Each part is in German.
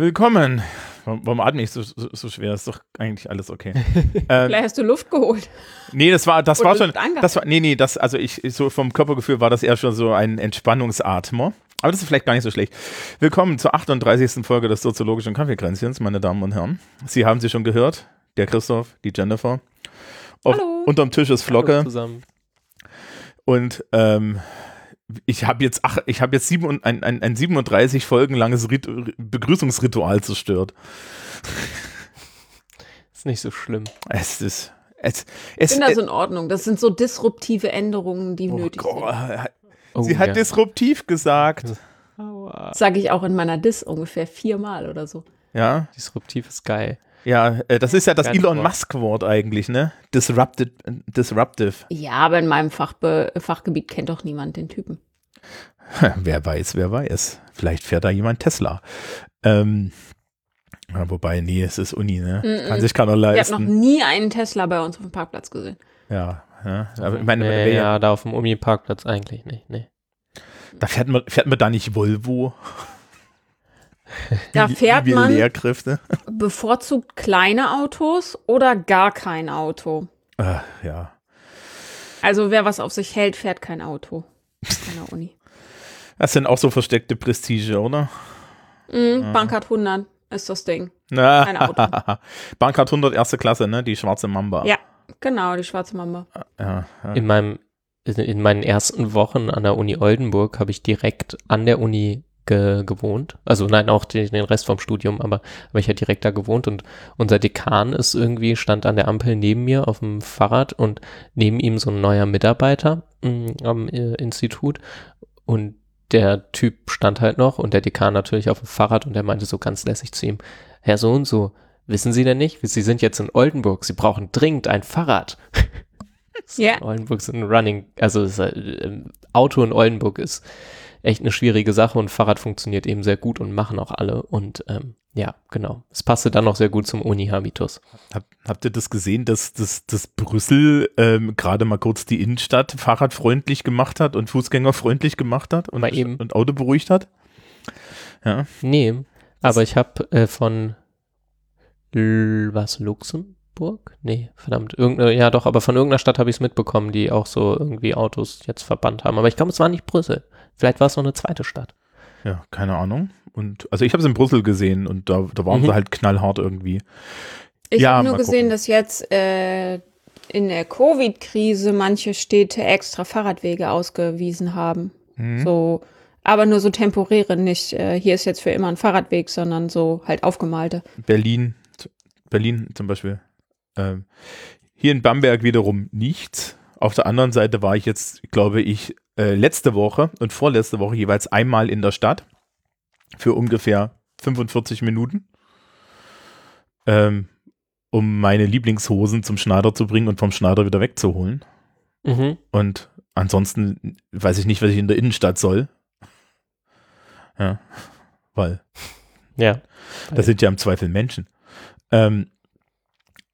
Willkommen. Warum, warum atme ich so, so, so schwer? Ist doch eigentlich alles okay. ähm, Vielleicht hast du Luft geholt. nee, das war, das Oder war schon, das war, nee, nee, das, also ich, so vom Körpergefühl war das eher schon so ein Entspannungsatmer. Aber das ist vielleicht gar nicht so schlecht. Willkommen zur 38. Folge des soziologischen Kaffeekränzchens, meine Damen und Herren. Sie haben sie schon gehört. Der Christoph, die Jennifer. Auf, Hallo. Unterm Tisch ist Flocke. Hallo zusammen. Und ähm, ich habe jetzt, ach, ich habe jetzt sieben, ein, ein, ein 37 Folgen langes Rit Begrüßungsritual zerstört. Ist nicht so schlimm. Es ist, es, Ich es, finde das in Ordnung. Das sind so disruptive Änderungen, die oh nötig Gott, Oh, sie hat ja. disruptiv gesagt. Sind. Sage ich auch in meiner Dis ungefähr viermal oder so. Ja, Disruptiv ist geil. ja, äh, das ist ja das Geiles Elon Wort. Musk-Wort eigentlich, ne? Disrupted, disruptive. Ja, aber in meinem Fachbe Fachgebiet kennt doch niemand den Typen. wer weiß, wer weiß. Vielleicht fährt da jemand Tesla. Ähm, ja, wobei, nee, es ist Uni, ne? Mm-mm. Kann sich keiner Ich habe noch leisten. nie einen Tesla bei uns auf dem Parkplatz gesehen. Ja, ja. Aber ich meine, nee, wer- ja, da auf dem Uni-Parkplatz eigentlich nicht. Nee. da fährt man, fährt man da nicht Volvo? Da Wie- fährt wie man Lehrkräfte. bevorzugt kleine Autos oder gar kein Auto. Äh, ja. Also wer was auf sich hält, fährt kein Auto an der Uni. Das sind auch so versteckte Prestige, oder? Mhm, Bankart 100 ist das Ding. Na, Kein Auto. Bankart 100 erste Klasse, ne? Die schwarze Mamba. Ja, genau, die schwarze Mamba. ja, ja. In meinem in- in meinen ersten Wochen an der Uni Oldenburg habe ich direkt an der Uni ge gewohnt. Also nein, auch den, den Rest vom Studium, aber, aber ich habe direkt da gewohnt und unser Dekan ist irgendwie, stand an der Ampel neben mir auf dem Fahrrad und neben ihm so ein neuer Mitarbeiter mh, am äh, Institut und der Typ stand halt noch und der Dekan natürlich auf dem Fahrrad und der meinte so ganz lässig zu ihm, Herr so und so, wissen Sie denn nicht, Sie sind jetzt in Oldenburg, Sie brauchen dringend ein Fahrrad. Ja. Oldenburg ist ein Running, also ist, äh, Auto in Oldenburg ist echt eine schwierige Sache und Fahrrad funktioniert eben sehr gut und machen auch alle und ähm, ja, genau. Es passte dann noch sehr gut zum Uni-Habitus. Hab, habt ihr das gesehen, dass, dass, dass Brüssel ähm, gerade mal kurz die Innenstadt fahrradfreundlich gemacht hat und fußgängerfreundlich gemacht hat und, eben. und Auto beruhigt hat? Ja. Nee, aber ich habe äh, von L was Luxemburg? Nee, verdammt, irgendeine, ja doch, aber von irgendeiner Stadt habe ich es mitbekommen, die auch so irgendwie Autos jetzt verbannt haben. Aber ich glaube, es war nicht Brüssel. Vielleicht war es noch eine zweite Stadt. Ja, keine Ahnung. Und also ich habe es in Brüssel gesehen und da, da waren Mhm. sie halt knallhart irgendwie. Ich Ja, habe nur gesehen, gucken. dass jetzt äh, in der Covid-Krise manche Städte extra Fahrradwege ausgewiesen haben. Mhm. So, aber nur so temporäre, nicht äh, hier ist jetzt für immer ein Fahrradweg, sondern so halt aufgemalte. Berlin, Berlin zum Beispiel. Ähm, hier in Bamberg wiederum nichts. Auf der anderen Seite war ich jetzt, glaube ich, äh, letzte Woche und vorletzte Woche jeweils einmal in der Stadt für ungefähr 45 Minuten, ähm, um meine Lieblingshosen zum Schneider zu bringen und vom Schneider wieder wegzuholen. Mhm. Und ansonsten weiß ich nicht, was ich in der Innenstadt soll. Ja, weil Ja. das sind ja im Zweifel Menschen. Ähm,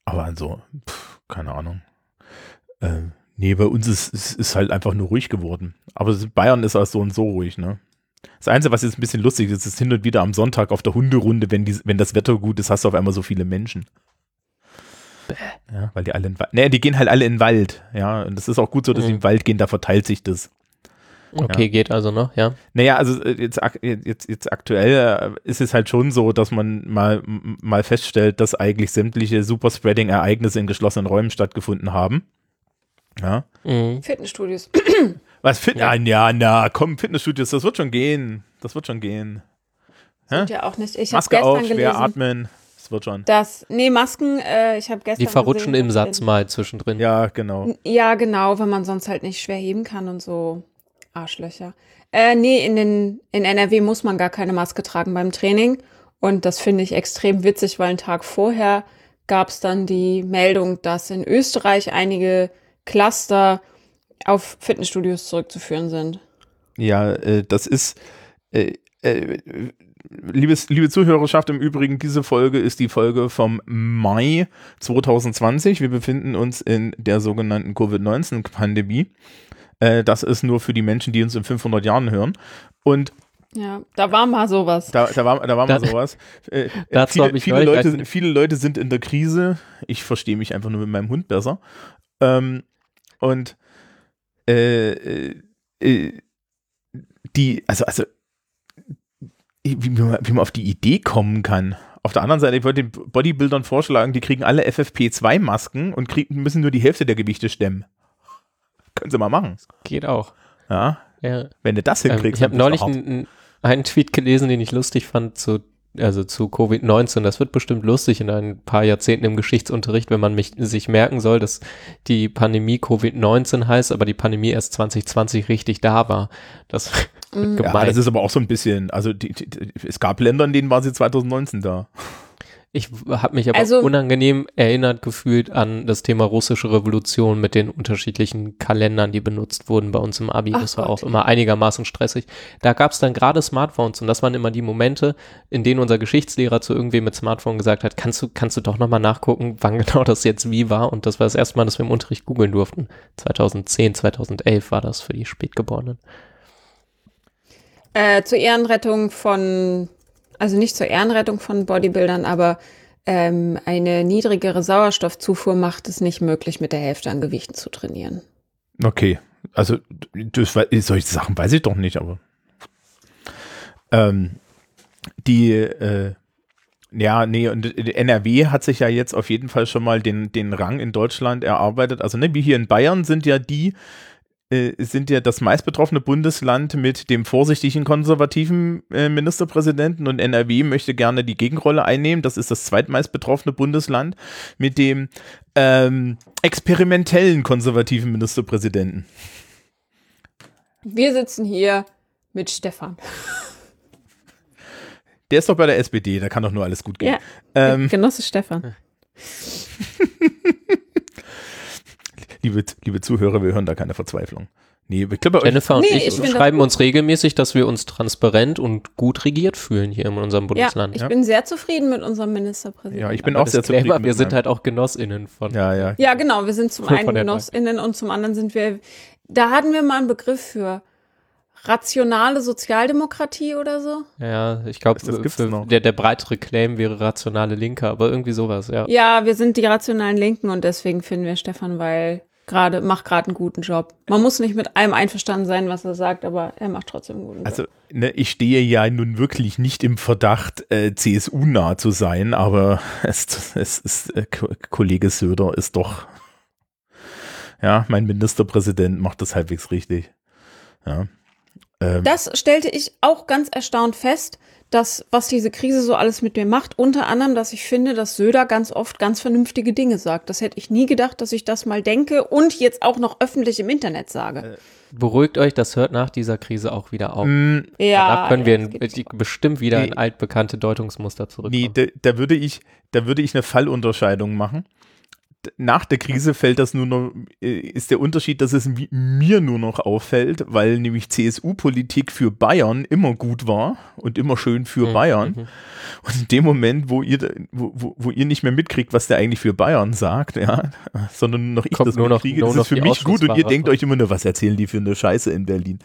aber also, pff, keine Ahnung. Ähm, nee, bei uns ist, ist, ist halt einfach nur ruhig geworden. Aber es- Bayern ist auch so und so ruhig, ne? Das Einzige, was jetzt ein bisschen lustig ist, ist hin und wieder am Sonntag auf der Hunderunde, wenn, die, wenn das Wetter gut ist, hast du auf einmal so viele Menschen. Ja, weil die alle in Wald. Nee, die gehen halt alle in den Wald. Ja, und das ist auch gut so, dass sie Mhm. in den Wald gehen, da verteilt sich das. Okay, Ja. geht also noch, ja. Naja, also äh, jetzt, ak- jetzt, jetzt aktuell äh, ist es halt schon so, dass man mal, mal feststellt, dass eigentlich sämtliche Superspreading-Ereignisse in geschlossenen Räumen stattgefunden haben. Ja. Mhm. Fitnessstudios. Was Fit Ja. ja. ja, na, komm, Fitnessstudios, das wird schon gehen. Das wird schon gehen. Sind ja auch nicht. Ich habe Maske gestern auf, schwer gelesen, atmen. Das wird schon. dass nee Masken. Äh, ich habe gestern. Die verrutschen gesehen, im Satz mal zwischendrin. Ja, genau. Ja, genau, wenn man sonst halt nicht schwer heben kann und so Arschlöcher. Äh, nee, in, den, in NRW muss man gar keine Maske tragen beim Training. Und das finde ich extrem witzig, weil einen Tag vorher gab es dann die Meldung, dass in Österreich einige Cluster auf Fitnessstudios zurückzuführen sind. Ja, äh, das ist, äh, äh, liebes, liebe Zuhörerschaft, im Übrigen, diese Folge ist die Folge vom Mai 2020. Wir befinden uns in der sogenannten Covid-19-Pandemie. Äh, das ist nur für die Menschen, die uns in 500 Jahren hören. Und Ja, da war mal sowas. da, da war, da war mal Da- sowas. Äh, Dazu viele, viele, Leute, viele Leute sind in der Krise. Ich verstehe mich einfach nur mit meinem Hund besser. Ähm, und äh, äh, äh, die, also, also wie, man, wie man auf die Idee kommen kann. Auf der anderen Seite, ich wollte den Bodybuildern vorschlagen, die kriegen alle FFP2-Masken und kriegen, müssen nur die Hälfte der Gewichte stemmen. Können sie mal machen. Geht auch. Ja, Ja. wenn du das Ähm, hinkriegst. ich habe neulich einen, einen Tweet gelesen, den ich lustig fand zu also zu Covid-19. Das wird bestimmt lustig in ein paar Jahrzehnten im Geschichtsunterricht, wenn man mich, sich merken soll, dass die Pandemie Covid-19 heißt, aber die Pandemie erst 2020 richtig da war. Das Mhm. Ja, das ist aber auch so ein bisschen, also die, die, die, es gab Länder, in denen war sie 2019 da. Ich habe mich aber Also- unangenehm erinnert gefühlt an das Thema russische Revolution mit den unterschiedlichen Kalendern, die benutzt wurden bei uns im Abi. Das war Gott. auch immer einigermaßen stressig. Da gab es dann gerade Smartphones und das waren immer die Momente, in denen unser Geschichtslehrer zu irgendwem mit Smartphone gesagt hat, kannst du, kannst du doch nochmal nachgucken, wann genau das jetzt wie war. Und das war das erste Mal, dass wir im Unterricht googeln durften. 2010, 2011 war das für die Spätgeborenen. Äh, zur Ehrenrettung von, also nicht zur Ehrenrettung von Bodybuildern, aber ähm, eine niedrigere Sauerstoffzufuhr macht es nicht möglich, mit der Hälfte an Gewichten zu trainieren. Okay, also das, solche Sachen weiß ich doch nicht, aber ähm, die, äh, ja, nee, und NRW hat sich ja jetzt auf jeden Fall schon mal den, den Rang in Deutschland erarbeitet. Also, ne, wie hier in Bayern sind ja die, sind ja das meistbetroffene Bundesland mit dem vorsichtigen konservativen äh, Ministerpräsidenten und NRW möchte gerne die Gegenrolle einnehmen. Das ist das zweitmeist betroffene Bundesland mit dem ähm, experimentellen konservativen Ministerpräsidenten. Wir sitzen hier mit Stefan. Der ist doch bei der SPD, da kann doch nur alles gut gehen. Ja, Ähm, Genosse Stefan. liebe, liebe Zuhörer, wir hören da keine Verzweiflung. Nee, ich glaube, Jennifer und Nee, ich, ich das schreiben uns regelmäßig, dass wir uns transparent und gut regiert fühlen hier in unserem Ja, Bundesland. ich ja. bin sehr zufrieden mit unserem Ministerpräsidenten. ja, ich bin Aber auch sehr zufrieden. Wir sind halt auch GenossInnen von. Ja, ja. Ja, genau. Wir sind zum einen GenossInnen und zum anderen sind wir, da hatten wir mal einen Begriff für rationale Sozialdemokratie oder so. Ja, ich glaube, der, der breitere Claim wäre rationale Linke, aber irgendwie sowas, ja. Ja, wir sind die rationalen Linken und deswegen finden wir Stefan Weil gerade, macht gerade einen guten Job. Man muss nicht mit allem einverstanden sein, was er sagt, aber er macht trotzdem einen guten Job. Also, ne, ich stehe ja nun wirklich nicht im Verdacht, äh, CSU-nah zu sein, aber es, es ist, äh, Ko- Kollege Söder ist doch, ja, mein Ministerpräsident macht das halbwegs richtig. Ja. Ähm, Das stellte ich auch ganz erstaunt fest, dass was diese Krise so alles mit mir macht, unter anderem, dass ich finde, dass Söder ganz oft ganz vernünftige Dinge sagt. Das hätte ich nie gedacht, dass ich das mal denke und jetzt auch noch öffentlich im Internet sage. Beruhigt euch, das hört nach dieser Krise auch wieder auf. mh, ja, Danach können wir in, bestimmt wieder Nee. in altbekannte Deutungsmuster Nee, zurückkommen. da, da würde ich, da würde ich eine Fallunterscheidung machen. Nach der Krise fällt das nur noch, äh, ist der Unterschied, dass es mi- mir nur noch auffällt, weil nämlich CSU-Politik für Bayern immer gut war und immer schön für Mhm, Bayern. mhm. Und in dem Moment, wo ihr, wo, wo, wo ihr nicht mehr mitkriegt, was der eigentlich für Bayern sagt, ja, sondern nur noch ich Kommt das nur noch- mitkriege, nur das noch ist für mich gut und ihr denkt euch immer nur, was erzählen die für eine Scheiße in Berlin.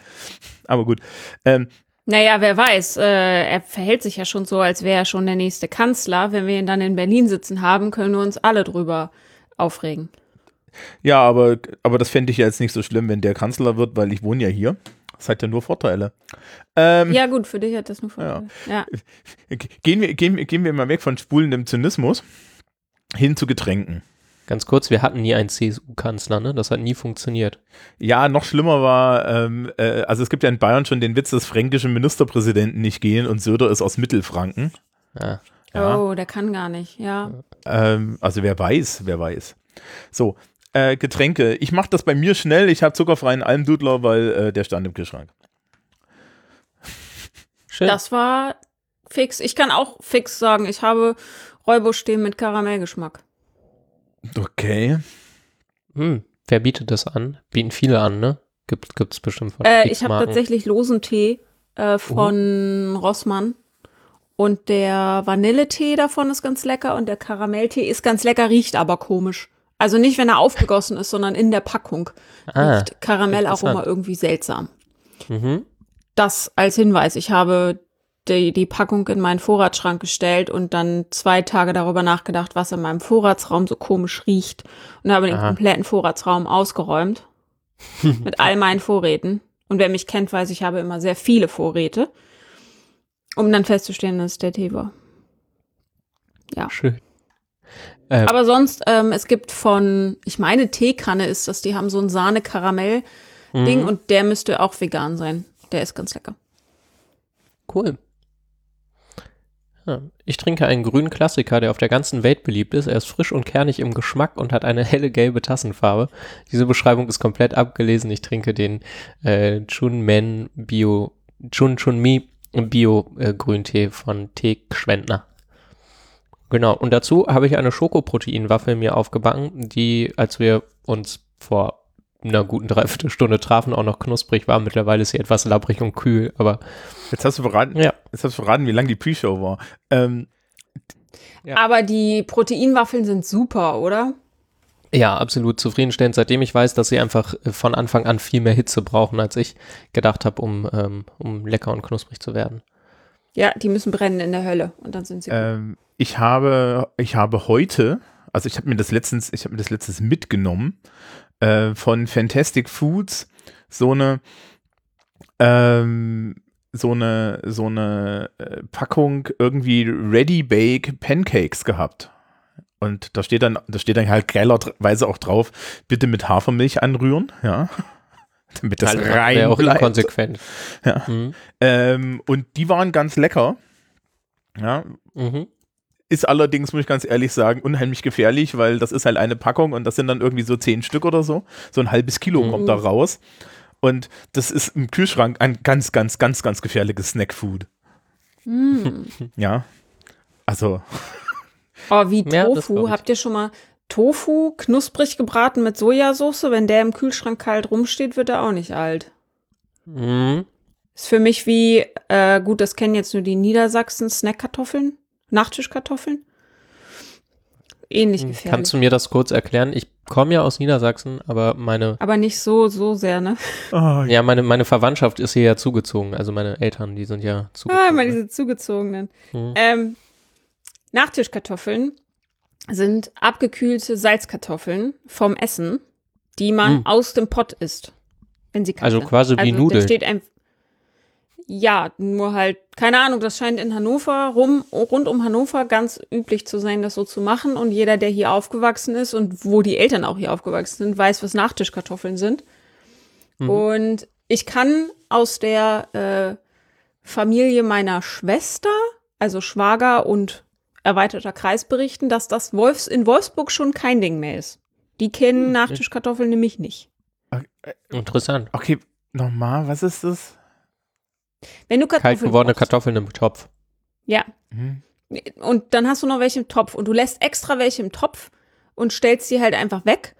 Aber gut. Ähm, Naja, wer weiß, äh, er verhält sich ja schon so, als wäre er schon der nächste Kanzler. Wenn wir ihn dann in Berlin sitzen haben, können wir uns alle drüber aufregen. Ja, aber, aber das fände ich ja jetzt nicht so schlimm, wenn der Kanzler wird, weil ich wohne ja hier. Das hat ja nur Vorteile. Ähm, Ja, gut, für dich hat das nur Vorteile. Ja. gehen, wir, gehen, gehen wir mal weg von spulendem Zynismus hin zu Getränken. Ganz kurz, wir hatten nie einen CSU-Kanzler, ne? Das hat nie funktioniert. Ja, noch schlimmer war, ähm, äh, also es gibt ja in Bayern schon den Witz, dass fränkische Ministerpräsidenten nicht gehen und Söder ist aus Mittelfranken. Ja. Ja. Oh, der kann gar nicht, ja. Ähm, also wer weiß, wer weiß. So, äh, Getränke. Ich mache das bei mir schnell. Ich habe zuckerfreien Almdudler, weil äh, der stand im Kühlschrank. Schön. Das war fix. Ich kann auch fix sagen, ich habe Räubusch stehen mit Karamellgeschmack. Okay. Hm, wer bietet das an? Bieten viele an, ne? Gibt gibt's bestimmt von Äh, ich habe tatsächlich losen Tee äh, von Rossmann Und der Vanilletee davon ist ganz lecker und der Karamelltee ist ganz lecker, riecht aber komisch. Also nicht, wenn er aufgegossen ist, sondern in der Packung Ah, riecht Karamellaroma irgendwie seltsam. Mhm. Das als Hinweis. Ich habe die, die Packung in meinen Vorratsschrank gestellt und dann zwei Tage darüber nachgedacht, was in meinem Vorratsraum so komisch riecht. Und habe den Aha. kompletten Vorratsraum ausgeräumt. mit all meinen Vorräten. Und wer mich kennt, weiß, ich habe immer sehr viele Vorräte. Um dann festzustellen, dass es der Tee war. Schön. Äh, Aber sonst, ähm, es gibt von, ich meine, Teekanne ist das, die haben so ein Sahne-Karamell-Ding mhm. und der müsste auch vegan sein. Der ist ganz lecker. Cool. Ja, ich trinke einen grünen Klassiker, der auf der ganzen Welt beliebt ist. Er ist frisch und kernig im Geschmack und hat eine helle gelbe Tassenfarbe. Diese Beschreibung ist komplett abgelesen. Ich trinke den äh, Chunmen Bio, Chun Chun Mi Bio äh, von Tee Schwendner. Genau. Und dazu habe ich eine Schokoproteinwaffel mir aufgebacken, die, als wir uns vor einer guten Dreiviertelstunde trafen, auch noch knusprig war. Mittlerweile ist sie etwas labbrig und kühl, aber Jetzt hast du verraten, ja. jetzt hast du verraten, wie lang die Pre-Show war. Ähm, Ja. Aber die Proteinwaffeln sind super, oder? Ja, absolut zufriedenstellend, seitdem ich weiß, dass sie einfach äh, von Anfang an viel mehr Hitze brauchen, als ich gedacht habe, um, ähm, um lecker und knusprig zu werden. Ja, die müssen brennen in der Hölle und dann sind sie gut. ähm, ich habe, ich habe heute, also ich habe mir das letztens, ich habe mir das letztens mitgenommen äh, von Fantastic Foods so eine ähm, so eine so eine äh, Packung irgendwie Ready Bake Pancakes gehabt. Und da steht dann, da steht dann halt geilerweise auch drauf, bitte mit Hafermilch anrühren, ja. Damit das Halt, wäre rein auch bleibt. inkonsequent. Ja. Mhm. Ähm, und die waren ganz lecker. Ja, Mhm. ist allerdings, muss ich ganz ehrlich sagen, unheimlich gefährlich, weil das ist halt eine Packung und das sind dann irgendwie so zehn Stück oder so. So ein halbes Kilo Mhm. kommt da raus. Und das ist im Kühlschrank ein ganz, ganz, ganz, ganz gefährliches Snackfood. Mm. Ja. Also, Oh, wie Ja, Tofu. Habt ihr schon mal Tofu knusprig gebraten mit Sojasauce? Wenn der im Kühlschrank kalt rumsteht, wird er auch nicht alt. Mhm. Ist für mich wie, äh, gut, das kennen jetzt nur die Niedersachsen, Snackkartoffeln, Nachtischkartoffeln. Ähnlich gefährlich. Hm, Kannst du mir das kurz erklären? Ich komme ja aus Niedersachsen, aber meine, aber nicht so, so sehr, ne? oh, ja, meine, meine Verwandtschaft ist hier ja zugezogen. Also meine Eltern, die sind ja zugezogen. Ah, immer diese zugezogenen. Mhm. Ähm, Nachtischkartoffeln sind abgekühlte Salzkartoffeln vom Essen, die man Mm. aus dem Pott isst, wenn sie kalt Also sind. quasi wie also Nudeln. Da steht ein ja, nur halt, keine Ahnung, das scheint in Hannover, rum, rund um Hannover ganz üblich zu sein, das so zu machen. Und jeder, der hier aufgewachsen ist und wo die Eltern auch hier aufgewachsen sind, weiß, was Nachtischkartoffeln sind. Mhm. Und ich kann aus der äh, Familie meiner Schwester, also Schwager und erweiterter Kreis berichten, dass das Wolfs in Wolfsburg schon kein Ding mehr ist. Die kennen Hm, Nachtischkartoffeln nämlich nicht. Interessant. okay, nochmal, was ist das? Wenn du Kartoffeln Kalt gewordene kochst- Kartoffeln im Topf. Ja, Hm. und dann hast du noch welche im Topf und du lässt extra welche im Topf und stellst sie halt einfach weg.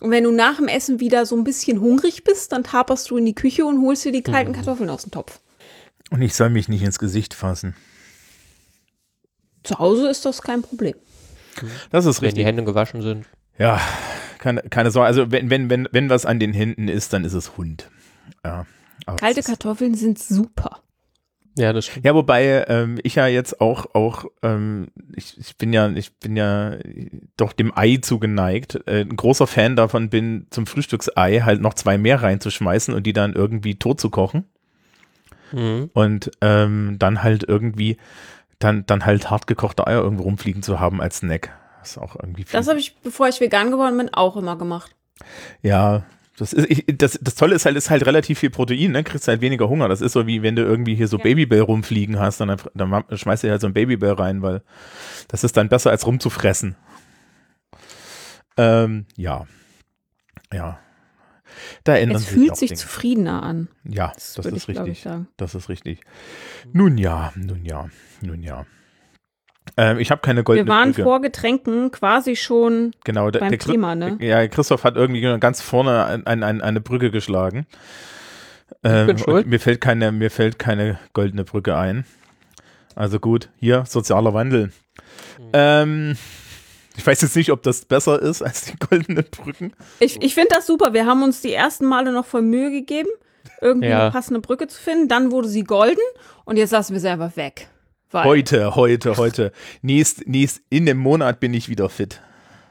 Und wenn du nach dem Essen wieder so ein bisschen hungrig bist, dann taperst du in die Küche und holst dir die kalten Mhm. Kartoffeln aus dem Topf. Und ich soll mich nicht ins Gesicht fassen. Zu Hause ist das kein Problem. Das ist Wenn die richtig. Hände gewaschen sind. Ja, keine, keine Sorge. Also, wenn, wenn, wenn, wenn was an den Händen ist, dann ist es Hund. Ja. aber Kalte Kartoffeln sind super. Ja, das stimmt. Ja, wobei ähm, ich ja jetzt auch, auch ähm, ich, ich bin ja, ich bin ja doch dem Ei zugeneigt. Äh, ein großer Fan davon bin, zum Frühstücksei halt noch zwei mehr reinzuschmeißen und die dann irgendwie tot zu kochen. Mhm. Und ähm, dann halt irgendwie, dann, dann halt hart gekochte Eier irgendwo rumfliegen zu haben als Snack. Das ist auch irgendwie viel. Das habe ich, bevor ich vegan geworden bin, auch immer gemacht. Ja, das ist, ich, das, das Tolle ist halt, ist halt relativ viel Protein, ne? Kriegst halt weniger Hunger. Das ist so wie wenn du irgendwie hier so Ja. Babybell rumfliegen hast, dann, dann schmeißt du halt so ein Babybell rein, weil das ist dann besser als rumzufressen. Ähm, ja. Ja. Da ändern Es sich fühlt auch sich Dinge. zufriedener an. Ja, Das, das, würde ist ich, richtig. sagen. Das ist richtig. Nun ja, nun ja, nun ja. Ähm, ich habe keine Wir goldene waren Brücke. vor Getränken quasi schon Genau, der, beim der, Thema, ne? Ja, Christoph hat irgendwie ganz vorne ein, ein, ein, eine Brücke geschlagen. Ähm, bin schuld. und Mir fällt keine, mir fällt keine goldene Brücke ein. Also gut, hier sozialer Wandel. Ähm, ich weiß jetzt nicht, ob das besser ist als die goldenen Brücken. Ich, ich finde das super. Wir haben uns die ersten Male noch voll Mühe gegeben, irgendwie Ja. eine passende Brücke zu finden. Dann wurde sie golden und jetzt lassen wir sie einfach weg. Weil Heute, heute, heute. Nächst, nächst, in dem Monat bin ich wieder fit.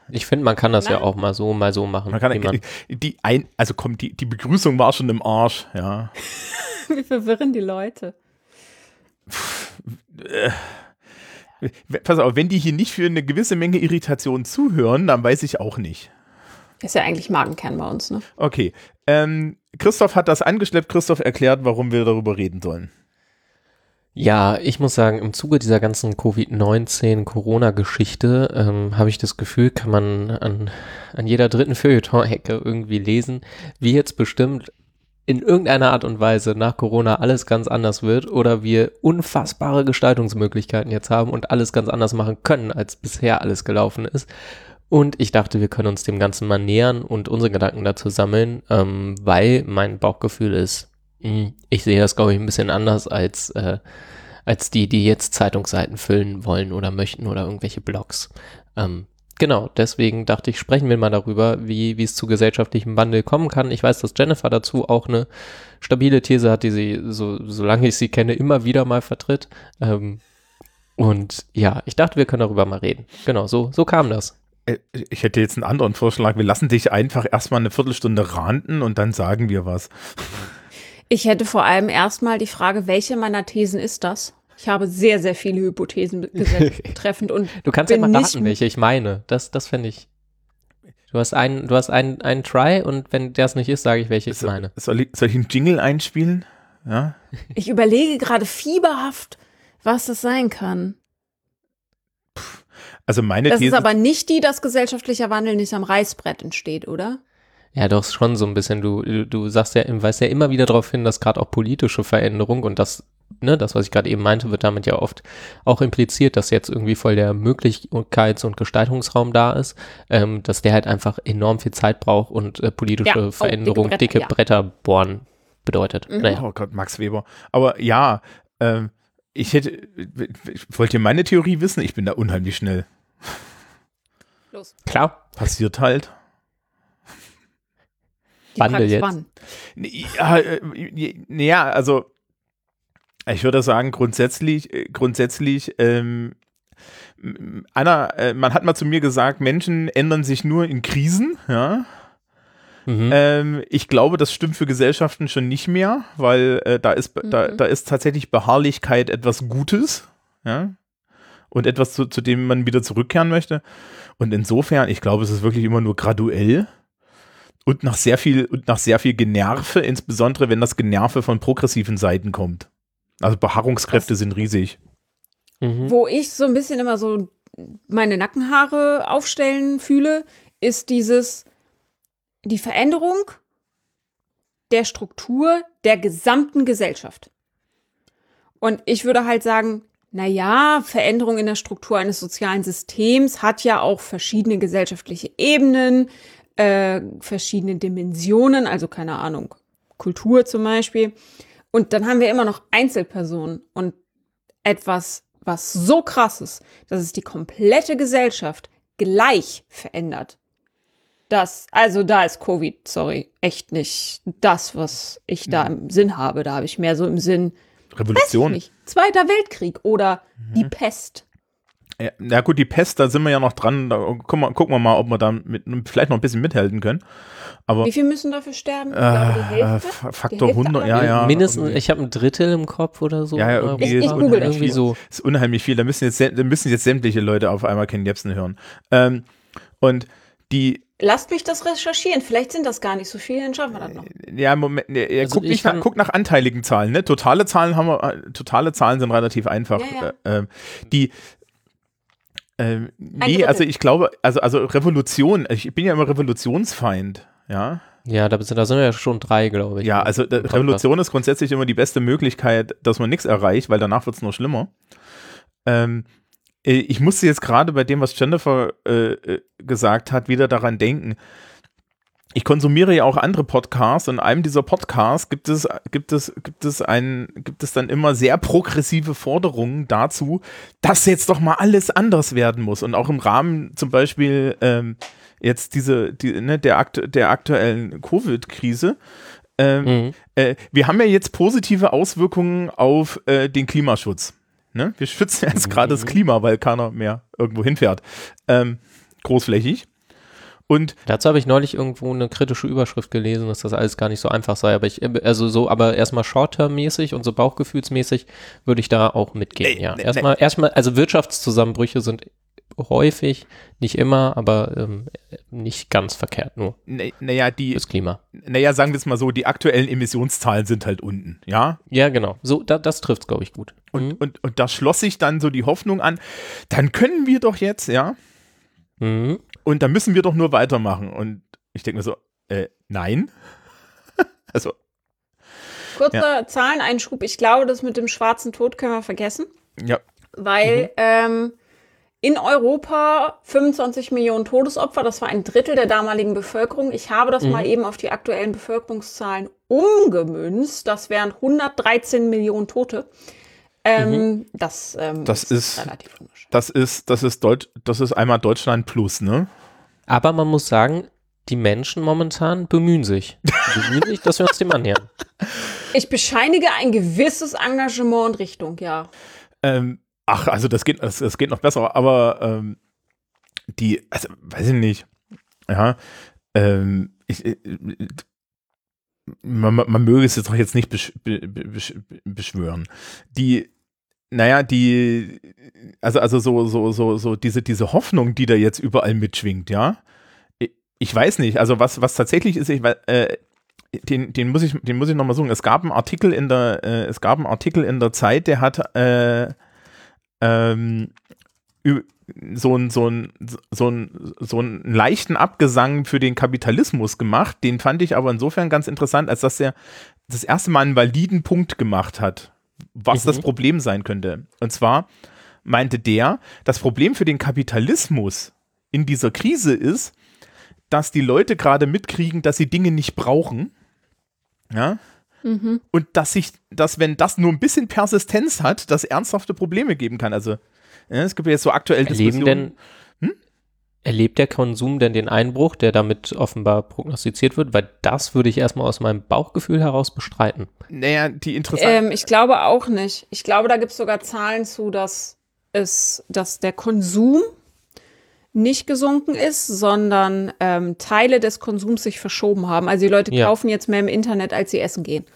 Ich finde, man kann das ja Nein. auch mal so, mal so machen. Man kann, man, die ein, also komm, die, die Begrüßung war schon im Arsch, ja. wir verwirren die Leute. Pass auf, wenn die hier nicht für eine gewisse Menge Irritation zuhören, dann weiß ich auch nicht. Ist ja eigentlich Magenkern bei uns, ne? Okay. Ähm, Christoph hat das angeschleppt. Christoph erklärt, warum wir darüber reden sollen. Ja, ich muss sagen, im Zuge dieser ganzen Covid-19-Corona-Geschichte ähm, habe ich das Gefühl, kann man an, an jeder dritten Feuilleton-Ecke irgendwie lesen, wie jetzt bestimmt in irgendeiner Art und Weise nach Corona alles ganz anders wird oder wir unfassbare Gestaltungsmöglichkeiten jetzt haben und alles ganz anders machen können, als bisher alles gelaufen ist. Und ich dachte, wir können uns dem Ganzen mal nähern und unsere Gedanken dazu sammeln, ähm, weil mein Bauchgefühl ist, mh, ich sehe das, glaube ich, ein bisschen anders als, äh, als die, die jetzt Zeitungsseiten füllen wollen oder möchten oder irgendwelche Blogs. Ähm, genau, deswegen dachte ich, sprechen wir mal darüber, wie, wie es zu gesellschaftlichem Wandel kommen kann. Ich weiß, dass Jennifer dazu auch eine stabile These hat, die sie, so, solange ich sie kenne, immer wieder mal vertritt. Ähm, und ja, ich dachte, wir können darüber mal reden. Genau, so, so kam das. Äh, Ich hätte jetzt einen anderen Vorschlag. Wir lassen dich einfach erstmal eine Viertelstunde ranten und dann sagen wir was. Ich hätte vor allem erstmal die Frage, welche meiner Thesen ist das? Ich habe sehr, sehr viele Hypothesen betreffend und Du kannst ja mal nicht- raten, welche ich meine. Das, das fände ich. Du hast einen, du hast einen, einen Try und wenn der es nicht ist, sage ich, welche ich meine. Soll ich, soll ich einen Jingle einspielen? Ja. ich überlege gerade fieberhaft, was das sein kann. Also meine Das ist These. aber nicht die, dass gesellschaftlicher Wandel nicht am Reißbrett entsteht, oder? Ja, doch schon so ein bisschen. Du, du, du sagst ja, weist ja immer wieder darauf hin, dass gerade auch politische Veränderung und das, ne, das, was ich gerade eben meinte, wird damit ja oft auch impliziert, dass jetzt irgendwie voll der Möglichkeits- und Gestaltungsraum da ist, ähm, dass der halt einfach enorm viel Zeit braucht und äh, politische Ja, oh, dicke Veränderung, Bretter, dicke ja. Bretter bohren bedeutet. Mhm. Naja. Oh Gott, Max Weber. Aber ja, ähm, ich hätte, wollt ihr meine Theorie wissen? Ich bin da unheimlich schnell. Los. Klar. Passiert halt. Die Wandel Frage ist, jetzt. wann? Ja, äh, ja, also ich würde sagen, grundsätzlich, äh, grundsätzlich, ähm, Anna, äh, man hat mal zu mir gesagt, Menschen ändern sich nur in Krisen, ja. Mhm. Ähm, ich glaube, das stimmt für Gesellschaften schon nicht mehr, weil äh, da, ist, da, Mhm. da ist tatsächlich Beharrlichkeit etwas Gutes, ja. Und etwas, zu, zu dem man wieder zurückkehren möchte. Und insofern, ich glaube, es ist wirklich immer nur graduell und nach sehr viel, und nach sehr viel Generve, insbesondere wenn das Generve von progressiven Seiten kommt. Also Beharrungskräfte sind riesig. Mhm. Wo ich so ein bisschen immer so meine Nackenhaare aufstellen fühle, ist dieses, die Veränderung der Struktur der gesamten Gesellschaft. Und ich würde halt sagen, na ja, Veränderung in der Struktur eines sozialen Systems hat ja auch verschiedene gesellschaftliche Ebenen, äh, verschiedene Dimensionen, also keine Ahnung, Kultur zum Beispiel. Und dann haben wir immer noch Einzelpersonen und etwas, was so krass ist, dass es die komplette Gesellschaft gleich verändert. Das, also da ist Covid, sorry, echt nicht das, was ich da im Sinn habe. Da habe ich mehr so im Sinn, Revolution. nicht, Zweiter Weltkrieg oder die Pest. Ja, na gut, die Pest, da sind wir ja noch dran. Da gucken wir, gucken wir mal, ob wir da mit, vielleicht noch ein bisschen mithelfen können. Aber Wie viel müssen dafür sterben? Ich glaube, die äh, Faktor Hälfte 100, aller ja, ja. Mindestens, ich habe ein Drittel im Kopf oder so. Ja, ja, irgendwie Ich- ich google das? das Irgendwie mal. so. ist unheimlich viel. Da müssen jetzt, da müssen jetzt sämtliche Leute auf einmal Ken Jebsen hören. Ähm, und die, Lasst mich das recherchieren. Vielleicht sind das gar nicht so viele, dann schaffen wir das noch. ja, Moment, ja, Also guck, ich nicht nach, kann- guck nach anteiligen Zahlen, ne? Totale Zahlen haben wir, äh, totale Zahlen sind relativ einfach. Ja, Äh, ähm, die, ähm, nee, also ich glaube, also, also Revolution, ich bin ja immer Revolutionsfeind, ja. Ja, da, sind- da sind wir ja schon drei, glaube ich. Ja, also äh, Revolution ist grundsätzlich immer die beste Möglichkeit, dass man nichts erreicht, weil danach wird es nur schlimmer. Ähm, äh, ich musste jetzt gerade bei dem, was Jennifer äh, äh, gesagt hat, wieder daran denken. Ich konsumiere ja auch andere Podcasts und in einem dieser Podcasts gibt es, gibt es, gibt es ein, gibt es dann immer sehr progressive Forderungen dazu, dass jetzt doch mal alles anders werden muss. Und auch im Rahmen zum Beispiel ähm, jetzt diese, die, ne, der, akt der aktuellen Covid-Krise. Ähm, Mhm. äh, wir haben ja jetzt positive Auswirkungen auf äh, den Klimaschutz. Ne? Wir schützen jetzt gerade das Klima, weil keiner mehr irgendwo hinfährt. Ähm, großflächig. Und Dazu habe ich neulich irgendwo eine kritische Überschrift gelesen, dass das alles gar nicht so einfach sei. Aber ich, also so, aber erstmal Short-Term-mäßig und so Bauchgefühlsmäßig würde ich da auch mitgehen, Nee, ja. nee, Erstmal, erstmal, also Wirtschaftszusammenbrüche sind häufig, nicht immer, aber ähm, nicht ganz verkehrt nur naja, na die, fürs Klima. naja, sagen wir es mal so, die aktuellen Emissionszahlen sind halt unten, ja. Ja, genau. So, da, das trifft es, glaube ich, gut. Und, Mhm. und, und da schloss sich dann so die Hoffnung an, dann können wir doch jetzt, ja, Mhm. Und dann müssen wir doch nur weitermachen. Und ich denke mir so, äh, nein. also, Kurzer Zahleneinschub. Ich glaube, das mit dem schwarzen Tod können wir vergessen, ja, weil ähm, in Europa 25 Millionen Todesopfer, das war ein Drittel der damaligen Bevölkerung. Ich habe das Mhm. mal eben auf die aktuellen Bevölkerungszahlen umgemünzt. Das wären 113 Millionen Tote. Ähm, Das, ähm, Das ist- relativ unwahrscheinlich. das ist, das ist Deutsch, das ist einmal Deutschland plus, ne? Aber man muss sagen, die Menschen momentan bemühen sich. Die bemühen sich, dass wir uns dem annähern. Ich bescheinige ein gewisses Engagement und Richtung, ja. Ähm, ach, also das geht, das, das geht noch besser, aber ähm, die, also weiß ich nicht, ja, ähm, ich, äh, man, man man möge es jetzt doch jetzt nicht besch, be, be, besch- beschwören. Die, naja, die, also, also so, so, so, so diese, diese Hoffnung, die da jetzt überall mitschwingt, ja. Ich, weiß nicht, also was, was tatsächlich ist, ich, äh, den, den muss ich, den muss ich nochmal suchen. Es gab einen Artikel in der, äh, es gab einen Artikel in der Zeit, der hat äh, ähm, so ein, so ein, so ein, so einen leichten Abgesang für den Kapitalismus gemacht. Den fand ich aber insofern ganz interessant, als dass er das erste Mal einen validen Punkt gemacht hat, was Mhm. das Problem sein könnte. Und zwar meinte der, das Problem für den Kapitalismus in dieser Krise ist, dass die Leute gerade mitkriegen, dass sie Dinge nicht brauchen. Ja. Und dass sich, dass wenn das nur ein bisschen Persistenz hat, das ernsthafte Probleme geben kann. Also ja, es gibt ja jetzt so aktuell Erleben Diskussionen. denn, erlebt der Konsum denn den Einbruch, der damit offenbar prognostiziert wird? Weil das würde ich erstmal aus meinem Bauchgefühl heraus bestreiten. Naja, die interessant. Ähm, ich glaube auch nicht. Ich glaube, da gibt es sogar Zahlen zu, dass es, dass der Konsum nicht gesunken ist, sondern ähm, Teile des Konsums sich verschoben haben. Also die Leute Ja. kaufen jetzt mehr im Internet, als sie essen gehen.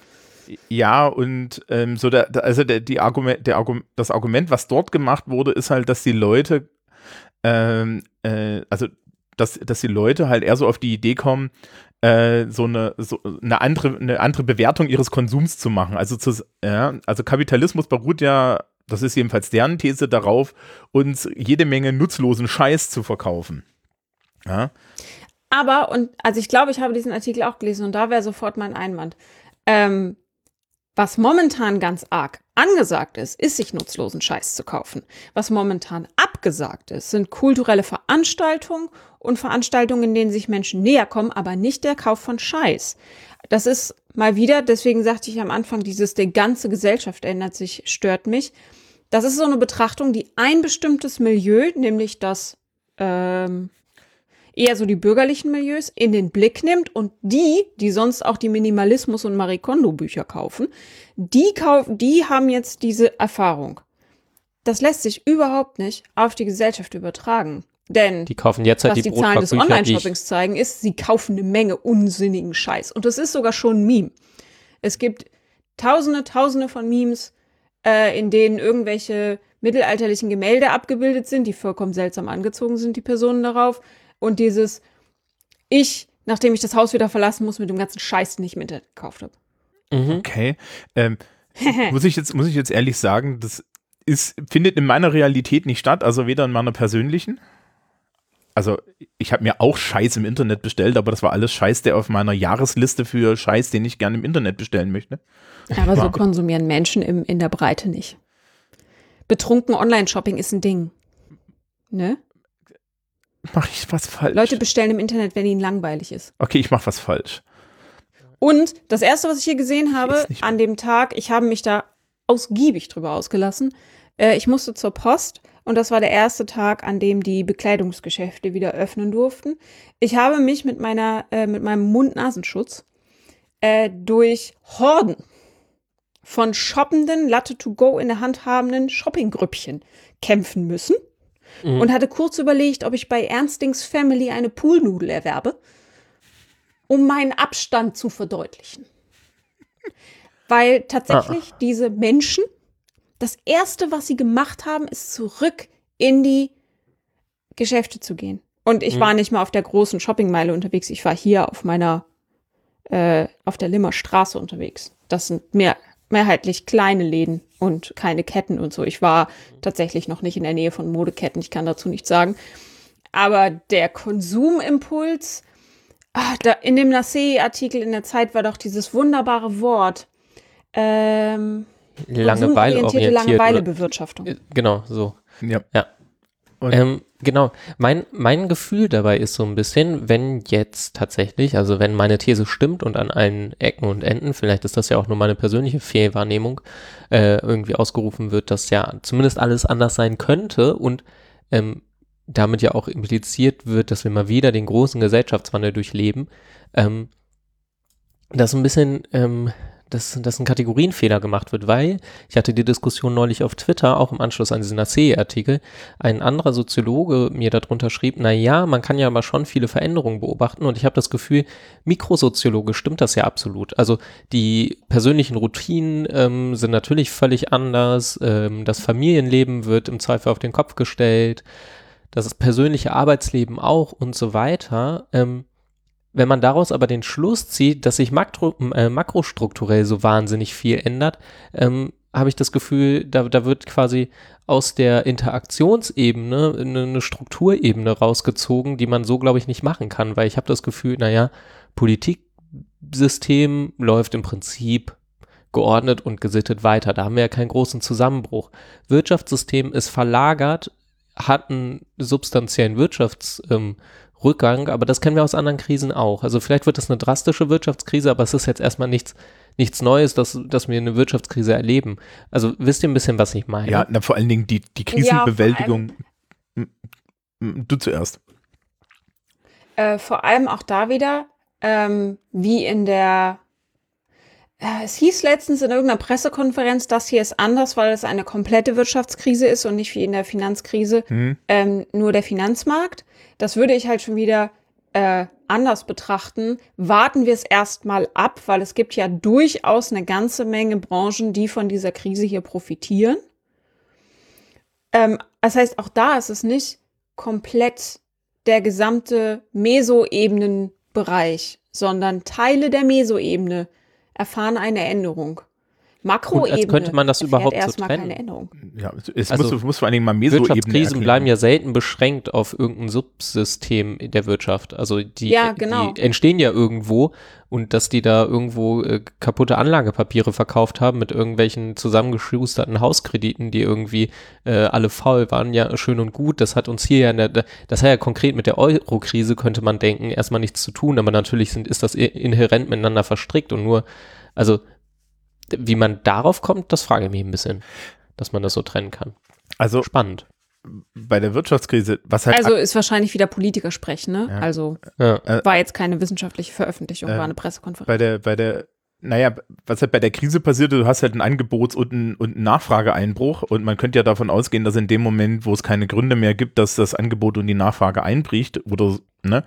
Ja, und ähm, so der- also der, die Argument, der Argument, das Argument, was dort gemacht wurde, ist halt, dass die Leute, ähm, äh, also dass, dass die Leute halt eher so auf die Idee kommen, äh, so eine so eine andere eine andere Bewertung ihres Konsums zu machen. Also zu, ja, also Kapitalismus beruht ja, das ist jedenfalls deren These darauf, uns jede Menge nutzlosen Scheiß zu verkaufen. Ja, Aber, und also ich glaube, ich habe diesen Artikel auch gelesen und da wäre sofort mein Einwand. Ähm, was momentan ganz arg angesagt ist, ist, sich nutzlosen Scheiß zu kaufen. Was momentan abgesagt ist, sind kulturelle Veranstaltungen und Veranstaltungen, in denen sich Menschen näher kommen, aber nicht der Kauf von Scheiß. Das ist mal wieder, deswegen sagte ich am Anfang, dieses, die ganze Gesellschaft ändert sich, stört mich. Das ist so eine Betrachtung, die ein bestimmtes Milieu, nämlich das ähm, eher so die bürgerlichen Milieus in den Blick nimmt und die, die sonst auch die Minimalismus- und Marie Kondo-Bücher kaufen, die, kauf, die haben jetzt diese Erfahrung. Das lässt sich überhaupt nicht auf die Gesellschaft übertragen. Denn Die kaufen jetzt halt was die, die, Zahlen des Online-Shoppings zeigen, ist, sie kaufen eine Menge unsinnigen Scheiß. Und das ist sogar schon ein Meme. Es gibt tausende, tausende von Memes, äh, in denen irgendwelche mittelalterlichen Gemälde abgebildet sind, die vollkommen seltsam angezogen sind, die Personen darauf. Und dieses, ich, nachdem ich das Haus wieder verlassen muss, mit dem ganzen Scheiß, den ich im Internet gekauft habe. Mhm. okay. Ähm, muss ich jetzt muss ich jetzt ehrlich sagen, das ist findet in meiner Realität nicht statt, also weder in meiner persönlichen. Also ich habe mir auch Scheiß im Internet bestellt, aber das war alles Scheiß, der auf meiner Jahresliste für Scheiß, den ich gerne im Internet bestellen möchte. Aber so konsumieren Menschen im, in der Breite nicht. Betrunken Online-Shopping ist ein Ding. Ne? mache ich was falsch? Leute bestellen im Internet, wenn ihnen langweilig ist. okay, ich mache was falsch. Und das erste, was ich hier gesehen habe, an dem Tag, ich habe mich da ausgiebig drüber ausgelassen. Äh, ich musste zur Post und das war der erste Tag, an dem die Bekleidungsgeschäfte wieder öffnen durften. Ich habe mich mit meiner, äh, mit meinem Mund-Nasenschutz äh, durch Horden von shoppenden, Latte to go in der Hand habenden Shoppinggrüppchen kämpfen müssen Mhm. und hatte kurz überlegt, ob ich bei Ernstings Family eine Poolnudel erwerbe, um meinen Abstand zu verdeutlichen. Weil tatsächlich diese Menschen, das erste, was sie gemacht haben, ist zurück in die Geschäfte zu gehen. Und ich Mhm. war nicht mal auf der großen Shoppingmeile unterwegs, ich war hier auf meiner, äh, auf der Limmer Straße unterwegs. Das sind mehr, mehrheitlich kleine Läden und keine Ketten und so. Ich war tatsächlich noch nicht in der Nähe von Modeketten, ich kann dazu nichts sagen. Aber der Konsumimpuls, ah, da, in dem Nassé-Artikel in der Zeit war doch dieses wunderbare Wort. Ähm, Langeweile konsumorientierte orientiert. oder- Langeweilebewirtschaftung. Äh, Genau, so. Ja. Ja. Und- Ähm, genau. Mein, mein Gefühl dabei ist so ein bisschen, wenn jetzt tatsächlich, also wenn meine These stimmt und an allen Ecken und Enden, vielleicht ist das ja auch nur meine persönliche Fehlwahrnehmung, äh, irgendwie ausgerufen wird, dass ja zumindest alles anders sein könnte und ähm, damit ja auch impliziert wird, dass wir mal wieder den großen Gesellschaftswandel durchleben, ähm, dass ein bisschen, ähm, dass, dass ein Kategorienfehler gemacht wird, weil ich hatte die Diskussion neulich auf Twitter, auch im Anschluss an diesen ACE-Artikel, ein anderer Soziologe mir darunter schrieb, na ja, man kann ja aber schon viele Veränderungen beobachten und ich habe das Gefühl, mikrosoziologisch stimmt das ja absolut. Also die persönlichen Routinen ähm, sind natürlich völlig anders, ähm, das Familienleben wird im Zweifel auf den Kopf gestellt, das persönliche Arbeitsleben auch und so weiter. Ähm, wenn man daraus aber den Schluss zieht, dass sich makro, äh, makrostrukturell so wahnsinnig viel ändert, ähm, habe ich das Gefühl, da, da wird quasi aus der Interaktionsebene eine, eine Strukturebene rausgezogen, die man so, glaube ich, nicht machen kann, weil ich habe das Gefühl, naja, Politiksystem läuft im Prinzip geordnet und gesittet weiter. Da haben wir ja keinen großen Zusammenbruch. Wirtschaftssystem ist verlagert, hat einen substanziellen Wirtschaftsrückgang, ähm, Rückgang, aber das kennen wir aus anderen Krisen auch. Also vielleicht wird das eine drastische Wirtschaftskrise, aber es ist jetzt erstmal nichts, nichts Neues, dass, dass wir eine Wirtschaftskrise erleben. Also wisst ihr ein bisschen, was ich meine? Ja, na, vor allen Dingen die, die Ja, Krisenbewältigung. M- du zuerst. Äh, vor allem auch da wieder, ähm, wie in der, äh, es hieß letztens in irgendeiner Pressekonferenz, das hier ist anders, weil es eine komplette Wirtschaftskrise ist und nicht wie in der Finanzkrise Hm? ähm, nur der Finanzmarkt. Das würde ich halt schon wieder äh, anders betrachten. Warten wir es erstmal ab, weil es gibt ja durchaus eine ganze Menge Branchen, die von dieser Krise hier profitieren. Ähm, das heißt, auch da ist es nicht komplett der gesamte Mesoebenenbereich, sondern Teile der Mesoebene erfahren eine Änderung. Makroebene als könnte man das überhaupt so erstmal trennen. keine Änderung. Ja, es Also, muss, muss vor allen Dingen mal Mesoebene Wirtschaftskrisen erklären. bleiben ja selten beschränkt auf irgendein Subsystem der Wirtschaft. Also die, Ja, genau. die entstehen ja irgendwo und dass die da irgendwo äh, kaputte Anlagepapiere verkauft haben mit irgendwelchen zusammengeschusterten Hauskrediten, die irgendwie äh, alle faul waren, ja schön und gut. Das hat uns hier ja, in der, das hat ja konkret mit der Euro-Krise, könnte man denken, erstmal nichts zu tun, aber natürlich sind, ist das inhärent miteinander verstrickt und nur, also wie man darauf kommt, das frage ich mich ein bisschen, dass man das so trennen kann. Also Spannend. bei der Wirtschaftskrise, was halt Also ist wahrscheinlich wieder Politiker sprechen, ne? Ja. Also Ja. war jetzt keine wissenschaftliche Veröffentlichung, Äh, war eine Pressekonferenz. bei der, bei der, naja, was halt bei der Krise passiert, du hast halt einen Angebots- und einen, und einen Nachfrageeinbruch und man könnte ja davon ausgehen, dass in dem Moment, wo es keine Gründe mehr gibt, dass das Angebot und die Nachfrage einbricht oder, ne,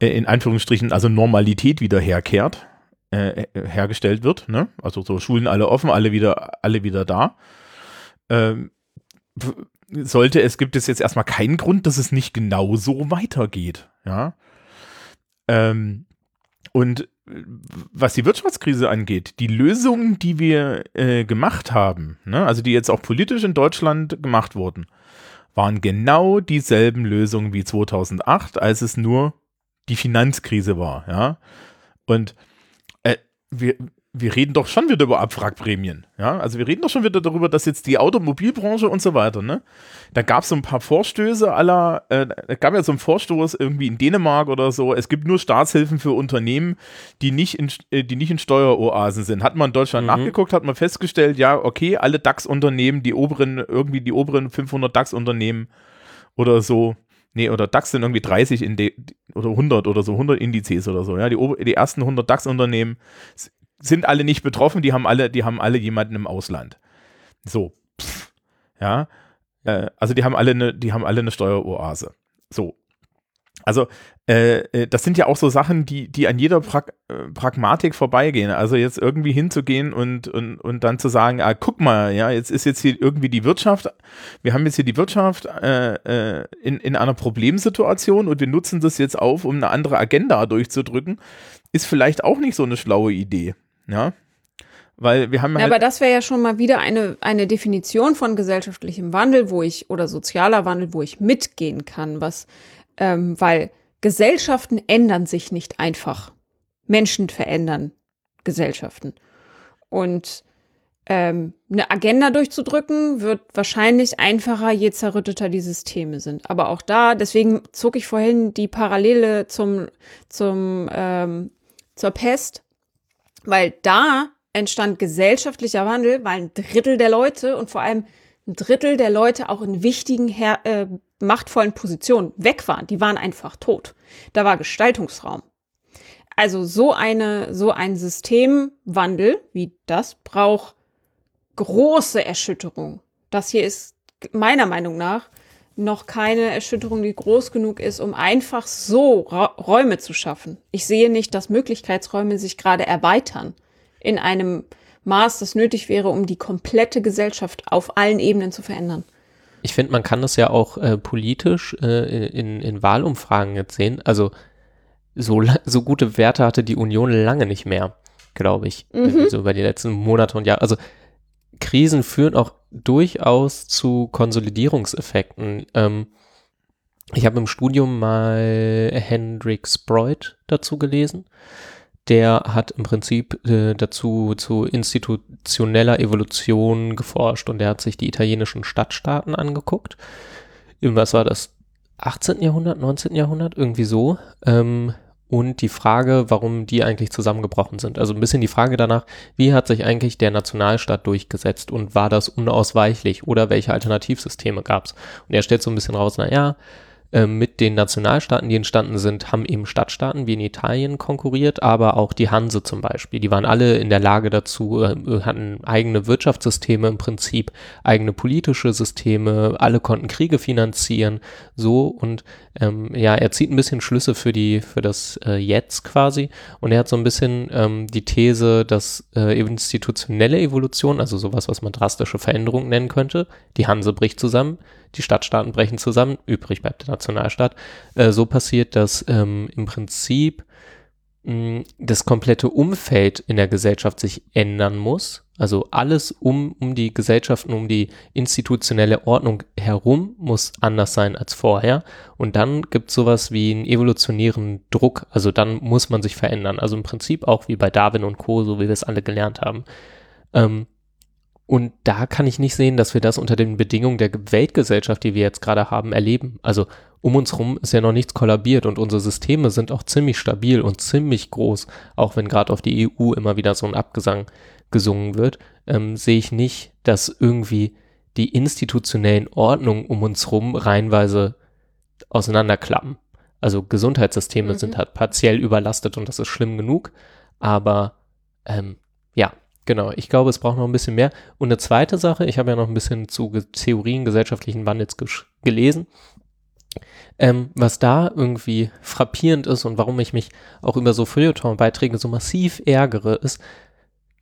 in Anführungsstrichen, also Normalität wieder herkehrt, äh, äh, hergestellt wird, ne, also so Schulen alle offen, alle wieder, alle wieder da. Ähm, sollte es, gibt es jetzt erstmal keinen Grund, dass es nicht genau so weitergeht, ja. Ähm, und äh, was die Wirtschaftskrise angeht, die Lösungen, die wir äh, gemacht haben, ne, also die jetzt auch politisch in Deutschland gemacht wurden, waren genau dieselben Lösungen wie 2008, als es nur die Finanzkrise war, ja. Und wir, wir reden doch schon wieder über Abwrackprämien. Ja, also wir reden doch schon wieder darüber, dass jetzt die Automobilbranche und so weiter, ne? Da gab es so ein paar Vorstöße aller, äh, da gab ja so einen Vorstoß irgendwie in Dänemark oder so. Es gibt nur Staatshilfen für Unternehmen, die nicht in, äh, die nicht in Steueroasen sind. Hat man in Deutschland Mhm. nachgeguckt, hat man festgestellt, ja, okay, alle DAX-Unternehmen, die oberen, irgendwie die oberen 500 DAX-Unternehmen oder so, nee, oder DAX sind irgendwie 30 in de, oder 100 oder so, 100 Indizes oder so, ja, die, die ersten 100 DAX-Unternehmen sind alle nicht betroffen, die haben alle, die haben alle jemanden im Ausland. So, pff, ja, äh, also die haben alle eine, die haben alle eine Steueroase. So. Also, äh, äh, das sind ja auch so Sachen, die, die an jeder Prag äh, Pragmatik vorbeigehen. Also jetzt irgendwie hinzugehen und, und, und dann zu sagen, ah, guck mal, ja, jetzt ist jetzt hier irgendwie die Wirtschaft, wir haben jetzt hier die Wirtschaft äh, äh, in, in einer Problemsituation und wir nutzen das jetzt auf, um eine andere Agenda durchzudrücken, ist vielleicht auch nicht so eine schlaue Idee. Ja. Weil wir haben Ja, halt, aber das wäre ja schon mal wieder eine, eine Definition von gesellschaftlichem Wandel, wo ich, oder sozialer Wandel, wo ich mitgehen kann, was, ähm, weil Gesellschaften ändern sich nicht einfach. Menschen verändern Gesellschaften. Und ähm, eine Agenda durchzudrücken, wird wahrscheinlich einfacher, je zerrütteter die Systeme sind. Aber auch da, deswegen zog ich vorhin die Parallele zum, zum, ähm, zur Pest, weil da entstand gesellschaftlicher Wandel, weil ein Drittel der Leute und vor allem ein Drittel der Leute auch in wichtigen, äh, machtvollen Positionen weg waren. Die waren einfach tot. Da war Gestaltungsraum. Also so eine, so ein Systemwandel wie das braucht große Erschütterung. Das hier ist meiner Meinung nach noch keine Erschütterung, die groß genug ist, um einfach so Ra Räume zu schaffen. Ich sehe nicht, dass Möglichkeitsräume sich gerade erweitern in einem Maß, das nötig wäre, um die komplette Gesellschaft auf allen Ebenen zu verändern. Ich finde, man kann das ja auch äh, politisch äh, in, in Wahlumfragen jetzt sehen. Also so, so gute Werte hatte die Union lange nicht mehr, glaube ich. Irgendwie So über die letzten Monate und Jahre. Also Krisen führen auch durchaus zu Konsolidierungseffekten. Ähm, ich habe im Studium mal Hendrik Spreut dazu gelesen. Der hat im Prinzip äh, dazu zu institutioneller Evolution geforscht und der hat sich die italienischen Stadtstaaten angeguckt. Was war das? 18. Jahrhundert, 19. Jahrhundert, irgendwie so. Ähm, und die Frage, warum die eigentlich zusammengebrochen sind. Also ein bisschen die Frage danach, wie hat sich eigentlich der Nationalstaat durchgesetzt und war das unausweichlich oder welche Alternativsysteme gab es? Und er stellt so ein bisschen raus, naja, mit den Nationalstaaten, die entstanden sind, haben eben Stadtstaaten wie in Italien konkurriert, aber auch die Hanse zum Beispiel. Die waren alle in der Lage dazu, äh, hatten eigene Wirtschaftssysteme im Prinzip, eigene politische Systeme, alle konnten Kriege finanzieren, so und ähm, ja, er zieht ein bisschen Schlüsse für die, für das äh, Jetzt quasi und er hat so ein bisschen ähm, die These, dass äh, institutionelle Evolution, also sowas, was man drastische Veränderungen nennen könnte, die Hanse bricht zusammen, die Stadtstaaten brechen zusammen, übrig bleibt der Nationalstaat, äh, so passiert, dass ähm, im Prinzip mh, das komplette Umfeld in der Gesellschaft sich ändern muss. Also alles um, um die Gesellschaften, um die institutionelle Ordnung herum muss anders sein als vorher. Und dann gibt es sowas wie einen evolutionären Druck. Also dann muss man sich verändern. Also im Prinzip auch wie bei Darwin und Co., so wie wir es alle gelernt haben. Ähm, und da kann ich nicht sehen, dass wir das unter den Bedingungen der Weltgesellschaft, die wir jetzt gerade haben, erleben. Also um uns rum ist ja noch nichts kollabiert und unsere Systeme sind auch ziemlich stabil und ziemlich groß, auch wenn gerade auf die EU immer wieder so ein Abgesang gesungen wird, ähm, sehe ich nicht, dass irgendwie die institutionellen Ordnungen um uns rum reihenweise auseinanderklappen. Also Gesundheitssysteme Mhm. sind halt partiell überlastet und das ist schlimm genug, aber ähm, ja, Genau, ich glaube, es braucht noch ein bisschen mehr. Und eine zweite Sache, ich habe ja noch ein bisschen zu Theorien gesellschaftlichen Wandels gelesen. Ähm, was da irgendwie frappierend ist und warum ich mich auch über so Feuilleton-Beiträge so massiv ärgere, ist,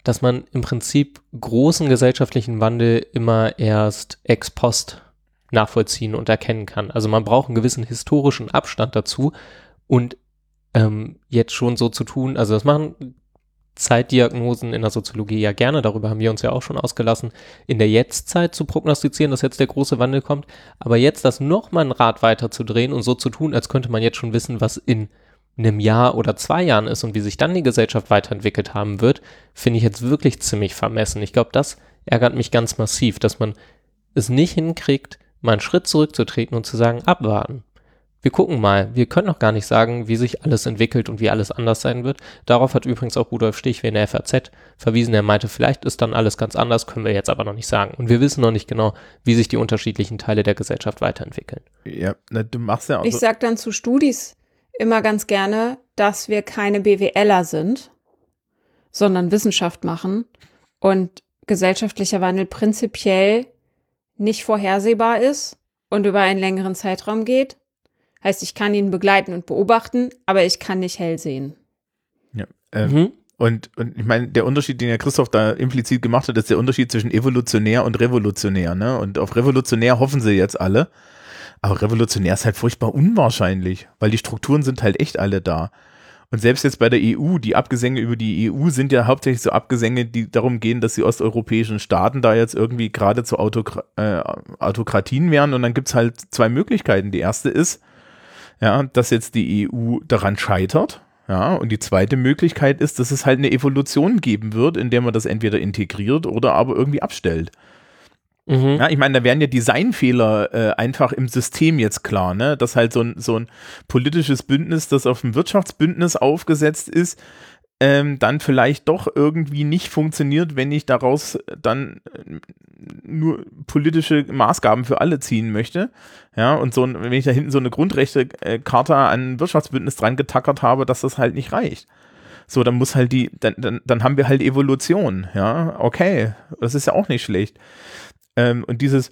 dass man im Prinzip großen gesellschaftlichen Wandel immer erst ex post nachvollziehen und erkennen kann. Also man braucht einen gewissen historischen Abstand dazu und ähm, jetzt schon so zu tun, also das machen Zeitdiagnosen in der Soziologie ja gerne, darüber haben wir uns ja auch schon ausgelassen, in der Jetztzeit zu prognostizieren, dass jetzt der große Wandel kommt, aber jetzt das nochmal ein Rad weiter zu drehen und so zu tun, als könnte man jetzt schon wissen, was in einem Jahr oder zwei Jahren ist und wie sich dann die Gesellschaft weiterentwickelt haben wird, finde ich jetzt wirklich ziemlich vermessen. Ich glaube, das ärgert mich ganz massiv, dass man es nicht hinkriegt, mal einen Schritt zurückzutreten und zu sagen, abwarten. Wir gucken mal. Wir können noch gar nicht sagen, wie sich alles entwickelt und wie alles anders sein wird. Darauf hat übrigens auch Rudolf Stich in der FAZ verwiesen. Er meinte, vielleicht ist dann alles ganz anders, können wir jetzt aber noch nicht sagen. Und wir wissen noch nicht genau, wie sich die unterschiedlichen Teile der Gesellschaft weiterentwickeln. Ja, na, du machst ja auch. Ich so- sage dann zu Studis immer ganz gerne, dass wir keine BWLer sind, sondern Wissenschaft machen und gesellschaftlicher Wandel prinzipiell nicht vorhersehbar ist und über einen längeren Zeitraum geht. Heißt, ich kann ihn begleiten und beobachten, aber ich kann nicht hell sehen. ja, ähm, Mhm. Und, und ich meine, der Unterschied, den ja Christoph da implizit gemacht hat, ist der Unterschied zwischen evolutionär und revolutionär. Ne? Und auf revolutionär hoffen sie jetzt alle. Aber revolutionär ist halt furchtbar unwahrscheinlich, weil die Strukturen sind halt echt alle da. Und selbst jetzt bei der EU, die Abgesänge über die EU sind ja hauptsächlich so Abgesänge, die darum gehen, dass die osteuropäischen Staaten da jetzt irgendwie gerade zu Autokra äh, Autokratien werden. Und dann gibt's halt zwei Möglichkeiten. Die erste ist, ja, dass jetzt die EU daran scheitert. Ja, und die zweite Möglichkeit ist, dass es halt eine Evolution geben wird, in der man das entweder integriert oder aber irgendwie abstellt. Mhm. Ja, ich meine, da wären ja Designfehler äh, einfach im System jetzt klar, ne? Dass halt so ein, so ein politisches Bündnis, das auf ein Wirtschaftsbündnis aufgesetzt ist, ähm, dann vielleicht doch irgendwie nicht funktioniert, wenn ich daraus dann äh, nur politische Maßgaben für alle ziehen möchte. Ja, und so wenn ich da hinten so eine Grundrechte-Charta an ein Wirtschaftsbündnis dran getackert habe, dass das halt nicht reicht. So, dann muss halt die, dann, dann, dann haben wir halt Evolution, ja, okay, das ist ja auch nicht schlecht. Ähm, und dieses,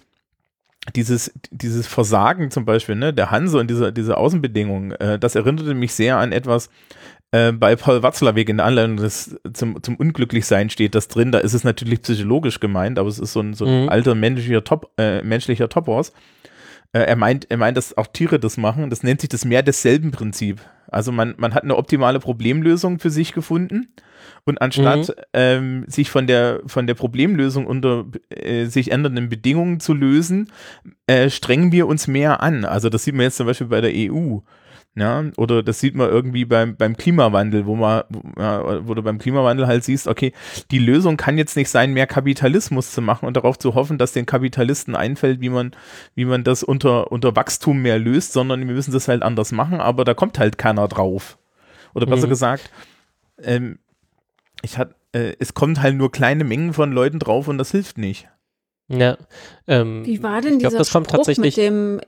dieses, dieses Versagen zum Beispiel, ne, der Hanse und diese, diese Außenbedingungen, äh, das erinnerte mich sehr an etwas, äh, bei Paul Watzlawick in der Anleitung des, zum, zum Unglücklichsein steht das drin, da ist es natürlich psychologisch gemeint, aber es ist so ein, so ein Mhm. alter menschlicher, Top, äh, menschlicher Topos. Äh, er meint, er meint, dass auch Tiere das machen. Das nennt sich das mehr desselben Prinzip. Also man, man hat eine optimale Problemlösung für sich gefunden und anstatt ähm, sich von der, von der Problemlösung unter äh, sich ändernden Bedingungen zu lösen, äh, strengen wir uns mehr an. Also das sieht man jetzt zum Beispiel bei der EU. Ja, oder das sieht man irgendwie beim, beim Klimawandel, wo man, wo, ja, wo du beim Klimawandel halt siehst, okay, die Lösung kann jetzt nicht sein, mehr Kapitalismus zu machen und darauf zu hoffen, dass den Kapitalisten einfällt, wie man, wie man das unter, unter Wachstum mehr löst, sondern wir müssen das halt anders machen, aber da kommt halt keiner drauf. Oder besser Mhm. gesagt, ähm, ich hat, äh, es kommt halt nur kleine Mengen von Leuten drauf und das hilft nicht. Ja. Ähm, Wie war denn ich glaub, dieser das kommt Spruch tatsächlich- mit dem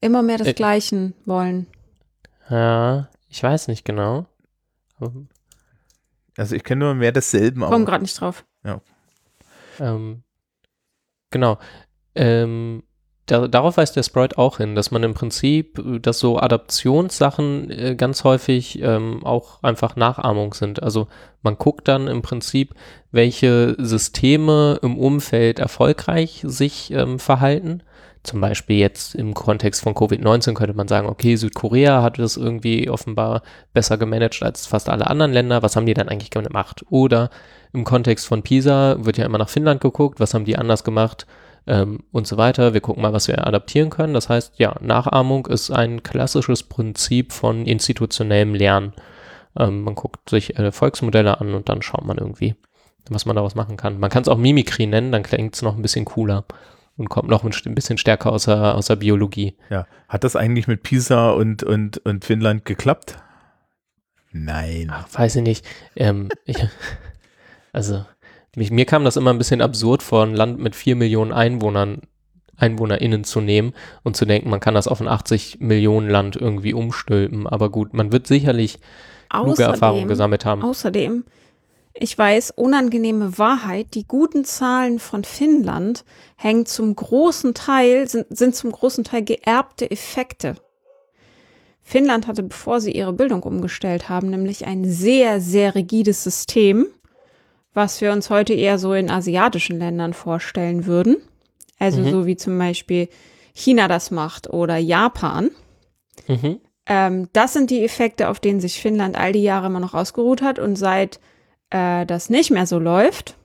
immer mehr Äh, desgleichen wollen? Ja, ich weiß nicht genau. Also ich kenne nur mehr desselben, Komm aber gerade nicht drauf. Ähm, genau. Ähm, da, darauf weist der Sprite auch hin, dass man im Prinzip, äh, dass so Adaptionssachen äh, ganz häufig ähm, auch einfach Nachahmung sind. Also man guckt dann im Prinzip, welche Systeme im Umfeld erfolgreich sich ähm, verhalten. Zum Beispiel jetzt im Kontext von Covid-19 könnte man sagen, okay, Südkorea hat das irgendwie offenbar besser gemanagt als fast alle anderen Länder. Was haben die dann eigentlich gemacht? Oder im Kontext von PISA wird ja immer nach Finnland geguckt, was haben die anders gemacht ähm, und so weiter. Wir gucken mal, was wir adaptieren können. Das heißt, ja, Nachahmung ist ein klassisches Prinzip von institutionellem Lernen. Ähm, man guckt sich äh, Volksmodelle an und dann schaut man irgendwie, was man daraus machen kann. Man kann es auch Mimikry nennen, dann klingt es noch ein bisschen cooler und kommt noch ein bisschen stärker aus der, aus der Biologie. ja. Hat das eigentlich mit Pisa und, und, und Finnland geklappt? Nein. Ach, weiß ich nicht. Ähm, ich, also, mich, mir kam das immer ein bisschen absurd vor, ein Land mit vier Millionen Einwohnern, EinwohnerInnen zu nehmen und zu denken, man kann das auf ein 80 Millionen Land irgendwie umstülpen. Aber gut, man wird sicherlich kluge Erfahrungen gesammelt haben. Außerdem, ich weiß, unangenehme Wahrheit, die guten Zahlen von Finnland hängen zum großen Teil, sind, sind zum großen Teil geerbte Effekte. Finnland hatte, bevor sie ihre Bildung umgestellt haben, nämlich ein sehr, sehr rigides System, was wir uns heute eher so in asiatischen Ländern vorstellen würden. Also Mhm. so wie zum Beispiel China das macht oder Japan. Mhm. Ähm, das sind die Effekte, auf denen sich Finnland all die Jahre immer noch ausgeruht hat. Und seit äh, das nicht mehr so läuft,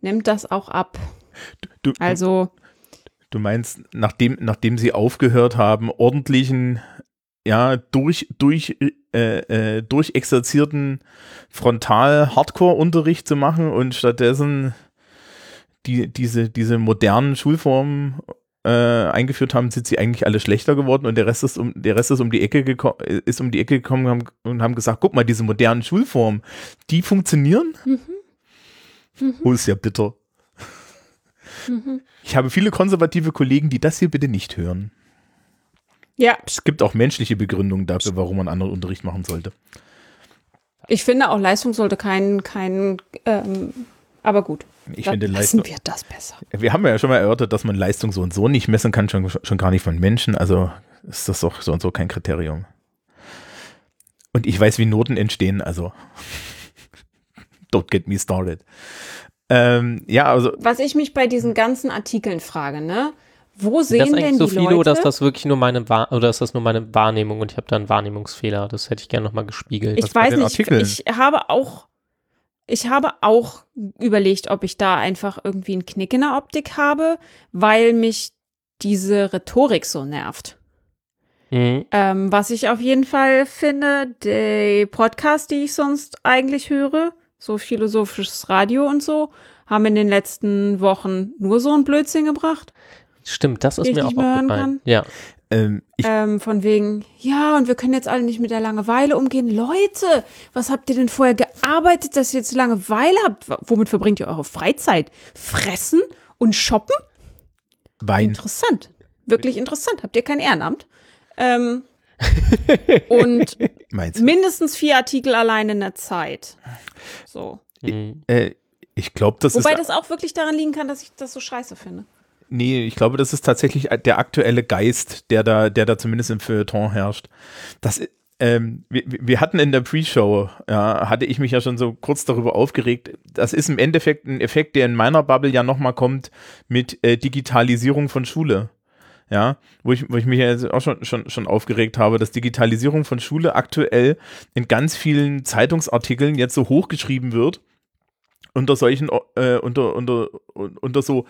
nimmt das auch ab. Du, Also, du meinst, nachdem, nachdem sie aufgehört haben, ordentlichen ja, durch, durch, äh, äh, durchexerzierten Frontal-Hardcore-Unterricht zu machen und stattdessen die, diese, diese modernen Schulformen äh, eingeführt haben, sind sie eigentlich alle schlechter geworden und der Rest ist um, der Rest ist um die Ecke gekommen, ist um die Ecke gekommen und haben, und haben gesagt, guck mal, diese modernen Schulformen, die funktionieren. Oh, ist ja bitter. Ich habe viele konservative Kollegen, die das hier bitte nicht hören. Ja, Es gibt auch menschliche Begründungen dafür, warum man anderen Unterricht machen sollte. ich finde auch Leistung sollte kein, kein, ähm, aber gut. Ich Dann finde Leistung. wir das besser. Wir haben ja schon mal erörtert, dass man Leistung so und so nicht messen kann, schon, schon gar nicht von Menschen. Also ist das doch so und so kein Kriterium. Und ich weiß, wie Noten entstehen, also don't get me started. Ähm, ja, also Was ich mich bei diesen ganzen Artikeln frage, ne? Wo sehen das denn eigentlich so die viele Leute? oder ist das wirklich nur meine Wahr oder ist das nur meine Wahrnehmung und ich habe da einen Wahrnehmungsfehler? Das hätte ich gerne nochmal gespiegelt. ich Was weiß nicht, Artikeln? ich habe auch, ich habe auch überlegt, ob ich da einfach irgendwie einen Knick in der Optik habe, weil mich diese Rhetorik so nervt. Mhm. Ähm, was ich auf jeden Fall finde, die Podcasts, die ich sonst eigentlich höre, so philosophisches Radio und so, haben in den letzten Wochen nur so einen Blödsinn gebracht. Stimmt, das ist mir auch aufgefallen. Ja. Ähm, Ähm, von wegen, ja, und wir können jetzt alle nicht mit der Langeweile umgehen. Leute, was habt ihr denn vorher gearbeitet, dass ihr jetzt Langeweile habt? Womit verbringt ihr eure Freizeit? Fressen und shoppen? Wein. Interessant. Wirklich interessant. Habt ihr kein Ehrenamt? Ähm, und Meinst mindestens vier Artikel allein in der Zeit. So. Mhm. Äh, ich glaube, das Wobei ist. das auch wirklich daran liegen kann, dass ich das so scheiße finde. Nee, ich glaube, das ist tatsächlich der aktuelle Geist, der da, der da zumindest im Feuilleton herrscht. Das, ähm, wir, wir hatten in der Pre-Show, ja, hatte ich mich ja schon so kurz darüber aufgeregt. Das ist im Endeffekt ein Effekt, der in meiner Bubble ja nochmal kommt mit äh, Digitalisierung von Schule. Ja, wo ich, wo ich mich ja auch schon, schon, schon aufgeregt habe, dass Digitalisierung von Schule aktuell in ganz vielen Zeitungsartikeln jetzt so hochgeschrieben wird. Unter solchen, äh, unter, unter, unter so,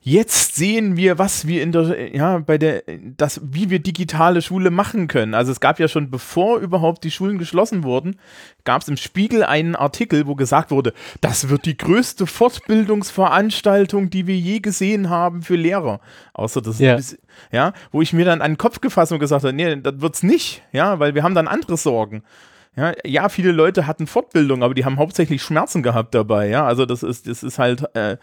jetzt sehen wir, was wir in der, ja, bei der, das, wie wir digitale Schule machen können. Also es gab ja schon, bevor überhaupt die Schulen geschlossen wurden, gab es im Spiegel einen Artikel, wo gesagt wurde, das wird die größte Fortbildungsveranstaltung, die wir je gesehen haben für Lehrer. Außer das, Ja. ist, ja, wo ich mir dann an den Kopf gefasst und gesagt habe, nee, das wird's nicht, ja, weil wir haben dann andere Sorgen. Ja, ja, viele Leute hatten Fortbildung, aber die haben hauptsächlich Schmerzen gehabt dabei, ja. Also das ist, das ist halt, äh,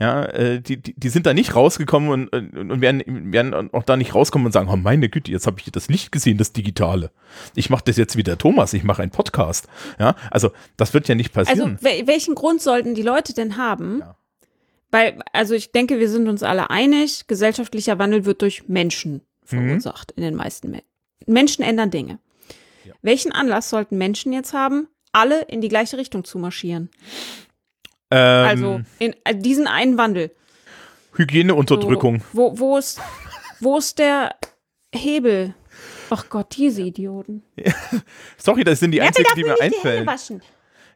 ja, äh, die, die, die sind da nicht rausgekommen und, und, und werden, werden auch da nicht rauskommen und sagen, oh meine Güte, jetzt habe ich das Licht gesehen, das Digitale. Ich mache das jetzt wie der Thomas, ich mache einen Podcast. Ja, also das wird ja nicht Also, passieren. wel welchen Grund sollten die Leute denn haben? Ja. Weil, also ich denke, wir sind uns alle einig, gesellschaftlicher Wandel wird durch Menschen verursacht in den meisten Menschen. Menschen ändern Dinge. Ja. Welchen Anlass sollten Menschen jetzt haben, alle in die gleiche Richtung zu marschieren? ähm, also in äh, diesen einen Wandel. Hygieneunterdrückung. So, wo, wo, ist, wo ist der Hebel? Ach Gott, diese Idioten. Sorry, das sind die einzigen, die mir einfallen. waschen.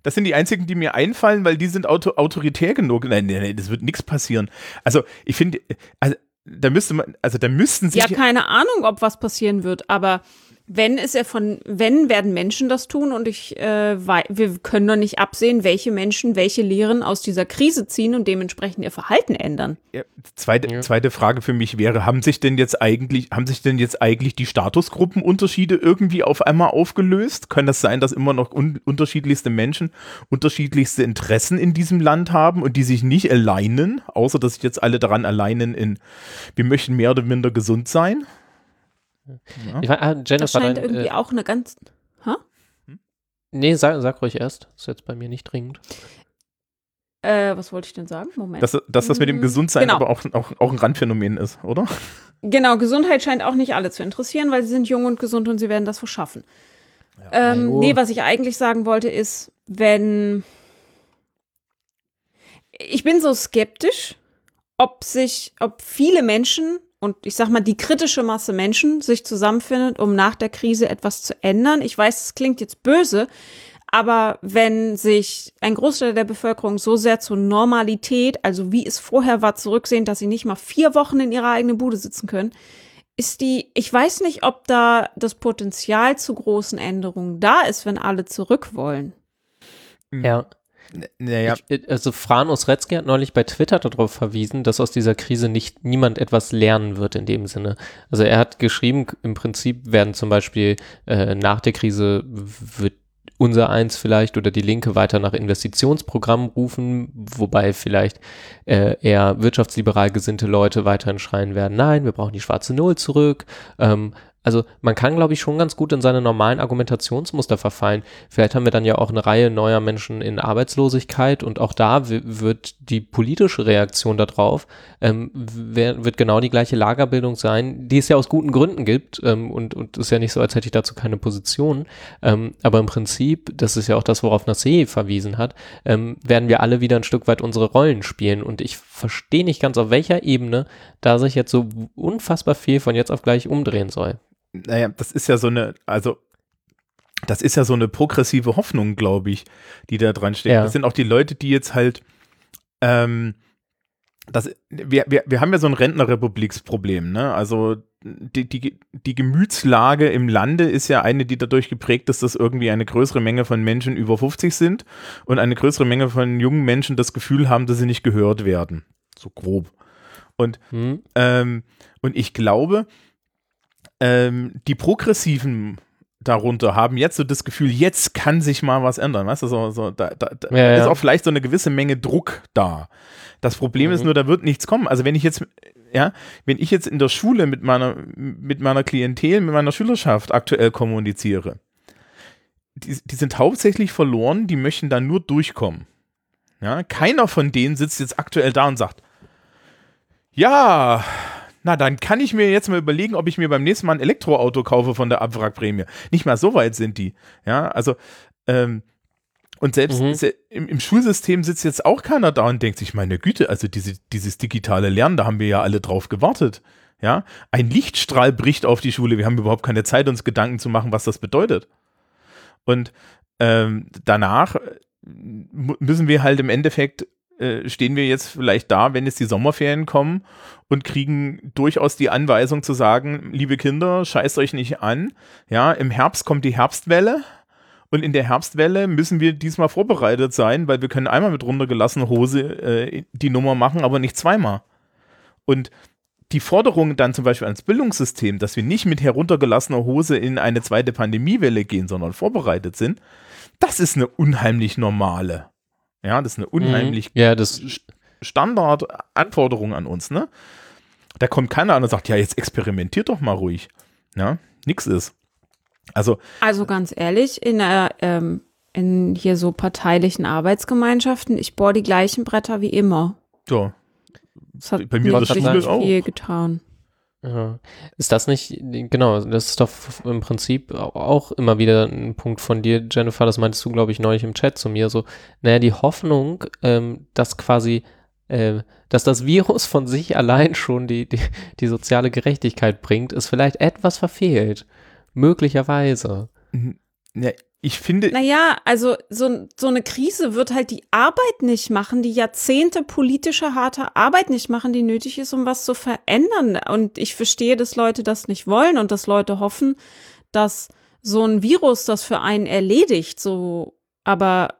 Das sind die einzigen, die mir einfallen, weil die sind auto autoritär genug. Nein, nein, nein, das wird nichts passieren. Also, ich finde, also, da müsste man, also da müssten sich. Ja, keine Ahnung, ob was passieren wird, aber wenn ist er von, wenn werden Menschen das tun und ich, äh, wir können doch nicht absehen, welche Menschen welche Lehren aus dieser Krise ziehen und dementsprechend ihr Verhalten ändern. Ja, zweite, Ja. zweite Frage für mich wäre, haben sich denn jetzt eigentlich, haben sich denn jetzt eigentlich die Statusgruppenunterschiede irgendwie auf einmal aufgelöst? Kann das sein, dass immer noch un unterschiedlichste Menschen unterschiedlichste Interessen in diesem Land haben und die sich nicht alleinen, außer dass sich jetzt alle daran alleinen in, wir möchten mehr oder minder gesund sein? Ich war, ah, Das Jennifer, scheint dein, irgendwie äh, auch eine ganz. Ha? nee, sag, sag ruhig erst. Ist jetzt bei mir nicht dringend. Äh, was wollte ich denn sagen? Moment. Dass, dass das mit dem Mm, Gesundsein genau. aber auch, auch, auch ein Randphänomen ist, oder? Genau, Gesundheit scheint auch nicht alle zu interessieren, weil sie sind jung und gesund und sie werden das verschaffen. ähm, Hallo. nee, was ich eigentlich sagen wollte, ist, wenn. Ich bin so skeptisch, ob sich, ob viele Menschen und ich sag mal, die kritische Masse Menschen sich zusammenfindet, um nach der Krise etwas zu ändern. Ich weiß, es klingt jetzt böse, aber wenn sich ein Großteil der Bevölkerung so sehr zur Normalität, also wie es vorher war, zurücksehen, dass sie nicht mal vier Wochen in ihrer eigenen Bude sitzen können, ist die, ich weiß nicht, ob da das Potenzial zu großen Änderungen da ist, wenn alle zurück wollen. Ja. Naja, Ich, also Franus Retzke hat neulich bei Twitter darauf verwiesen, dass aus dieser Krise nicht niemand etwas lernen wird in dem Sinne. Also er hat geschrieben, im Prinzip werden zum Beispiel äh, nach der Krise wird unser eins vielleicht oder die Linke weiter nach Investitionsprogrammen rufen, wobei vielleicht äh, eher wirtschaftsliberal gesinnte Leute weiterhin schreien werden, nein, wir brauchen die schwarze Null zurück. Ähm, also man kann, glaube ich, schon ganz gut in seine normalen Argumentationsmuster verfallen. Vielleicht haben wir dann ja auch eine Reihe neuer Menschen in Arbeitslosigkeit und auch da wi- wird die politische Reaktion darauf, ähm, wird genau die gleiche Lagerbildung sein, die es ja aus guten Gründen gibt ähm, und, und ist ja nicht so, als hätte ich dazu keine Position. Ähm, aber im Prinzip, das ist ja auch das, worauf Nassé verwiesen hat, ähm, werden wir alle wieder ein Stück weit unsere Rollen spielen und ich verstehe nicht ganz, auf welcher Ebene da sich jetzt so unfassbar viel von jetzt auf gleich umdrehen soll. Naja, das ist ja so eine, also das ist ja so eine progressive Hoffnung, glaube ich, die da dran steht. Ja. Das sind auch die Leute, die jetzt halt, ähm, das, wir, wir, wir haben ja so ein Rentnerrepubliksproblem, ne? Also die, die, die Gemütslage im Lande ist ja eine, die dadurch geprägt ist, dass irgendwie eine größere Menge von Menschen über 50 sind und eine größere Menge von jungen Menschen das Gefühl haben, dass sie nicht gehört werden. So grob. Und Hm? ähm, und ich glaube, ähm, die Progressiven darunter haben jetzt so das Gefühl, jetzt kann sich mal was ändern. Weißt du, so, so, da, da, da Ja, ist auch vielleicht so eine gewisse Menge Druck da. Das Problem ist Mhm. nur, da wird nichts kommen. Also wenn ich jetzt, ja, wenn ich jetzt in der Schule mit meiner, mit meiner Klientel, mit meiner Schülerschaft aktuell kommuniziere, die, die sind hauptsächlich verloren, die möchten da nur durchkommen. Ja, keiner von denen sitzt jetzt aktuell da und sagt, ja, na, dann kann ich mir jetzt mal überlegen, ob ich mir beim nächsten Mal ein Elektroauto kaufe von der Abwrackprämie. Nicht mal so weit sind die. Ja, also, ähm, und selbst Mhm. im, im Schulsystem sitzt jetzt auch keiner da und denkt sich, meine Güte, also diese, dieses digitale Lernen, da haben wir ja alle drauf gewartet. Ja, ein Lichtstrahl bricht auf die Schule. Wir haben überhaupt keine Zeit, uns Gedanken zu machen, was das bedeutet. Und ähm, danach äh, müssen wir halt im Endeffekt äh, stehen wir jetzt vielleicht da, wenn jetzt die Sommerferien kommen und kriegen durchaus die Anweisung zu sagen, liebe Kinder, scheißt euch nicht an. Ja, im Herbst kommt die Herbstwelle und in der Herbstwelle müssen wir diesmal vorbereitet sein, weil wir können einmal mit runtergelassener Hose äh, die Nummer machen, aber nicht zweimal. Und die Forderung dann zum Beispiel ans Bildungssystem, dass wir nicht mit heruntergelassener Hose in eine zweite Pandemiewelle gehen, sondern vorbereitet sind, das ist eine unheimlich normale. Ja, das ist eine unheimlich Mhm. Ja, das Standardanforderung an uns, ne? Da kommt keiner an und sagt, ja, jetzt experimentiert doch mal ruhig. Ja, nix ist. Also, Also ganz ehrlich, in, äh, ähm, in hier so parteilichen Arbeitsgemeinschaften, ich bohre die gleichen Bretter wie immer. ja, Das hat Bei mir auch. viel getan. Ja. Ist das nicht, genau, das ist doch im Prinzip auch immer wieder ein Punkt von dir, Jennifer, das meintest du, glaube ich, neulich im Chat zu mir, so, naja, die Hoffnung, ähm, dass quasi, äh, dass das Virus von sich allein schon die, die, die soziale Gerechtigkeit bringt, ist vielleicht etwas verfehlt. Möglicherweise. ja, ich finde, Naja, also so, so eine Krise wird halt die Arbeit nicht machen, die Jahrzehnte politische harte Arbeit nicht machen, die nötig ist, um was zu verändern. Und ich verstehe, dass Leute das nicht wollen und dass Leute hoffen, dass so ein Virus das für einen erledigt. So, aber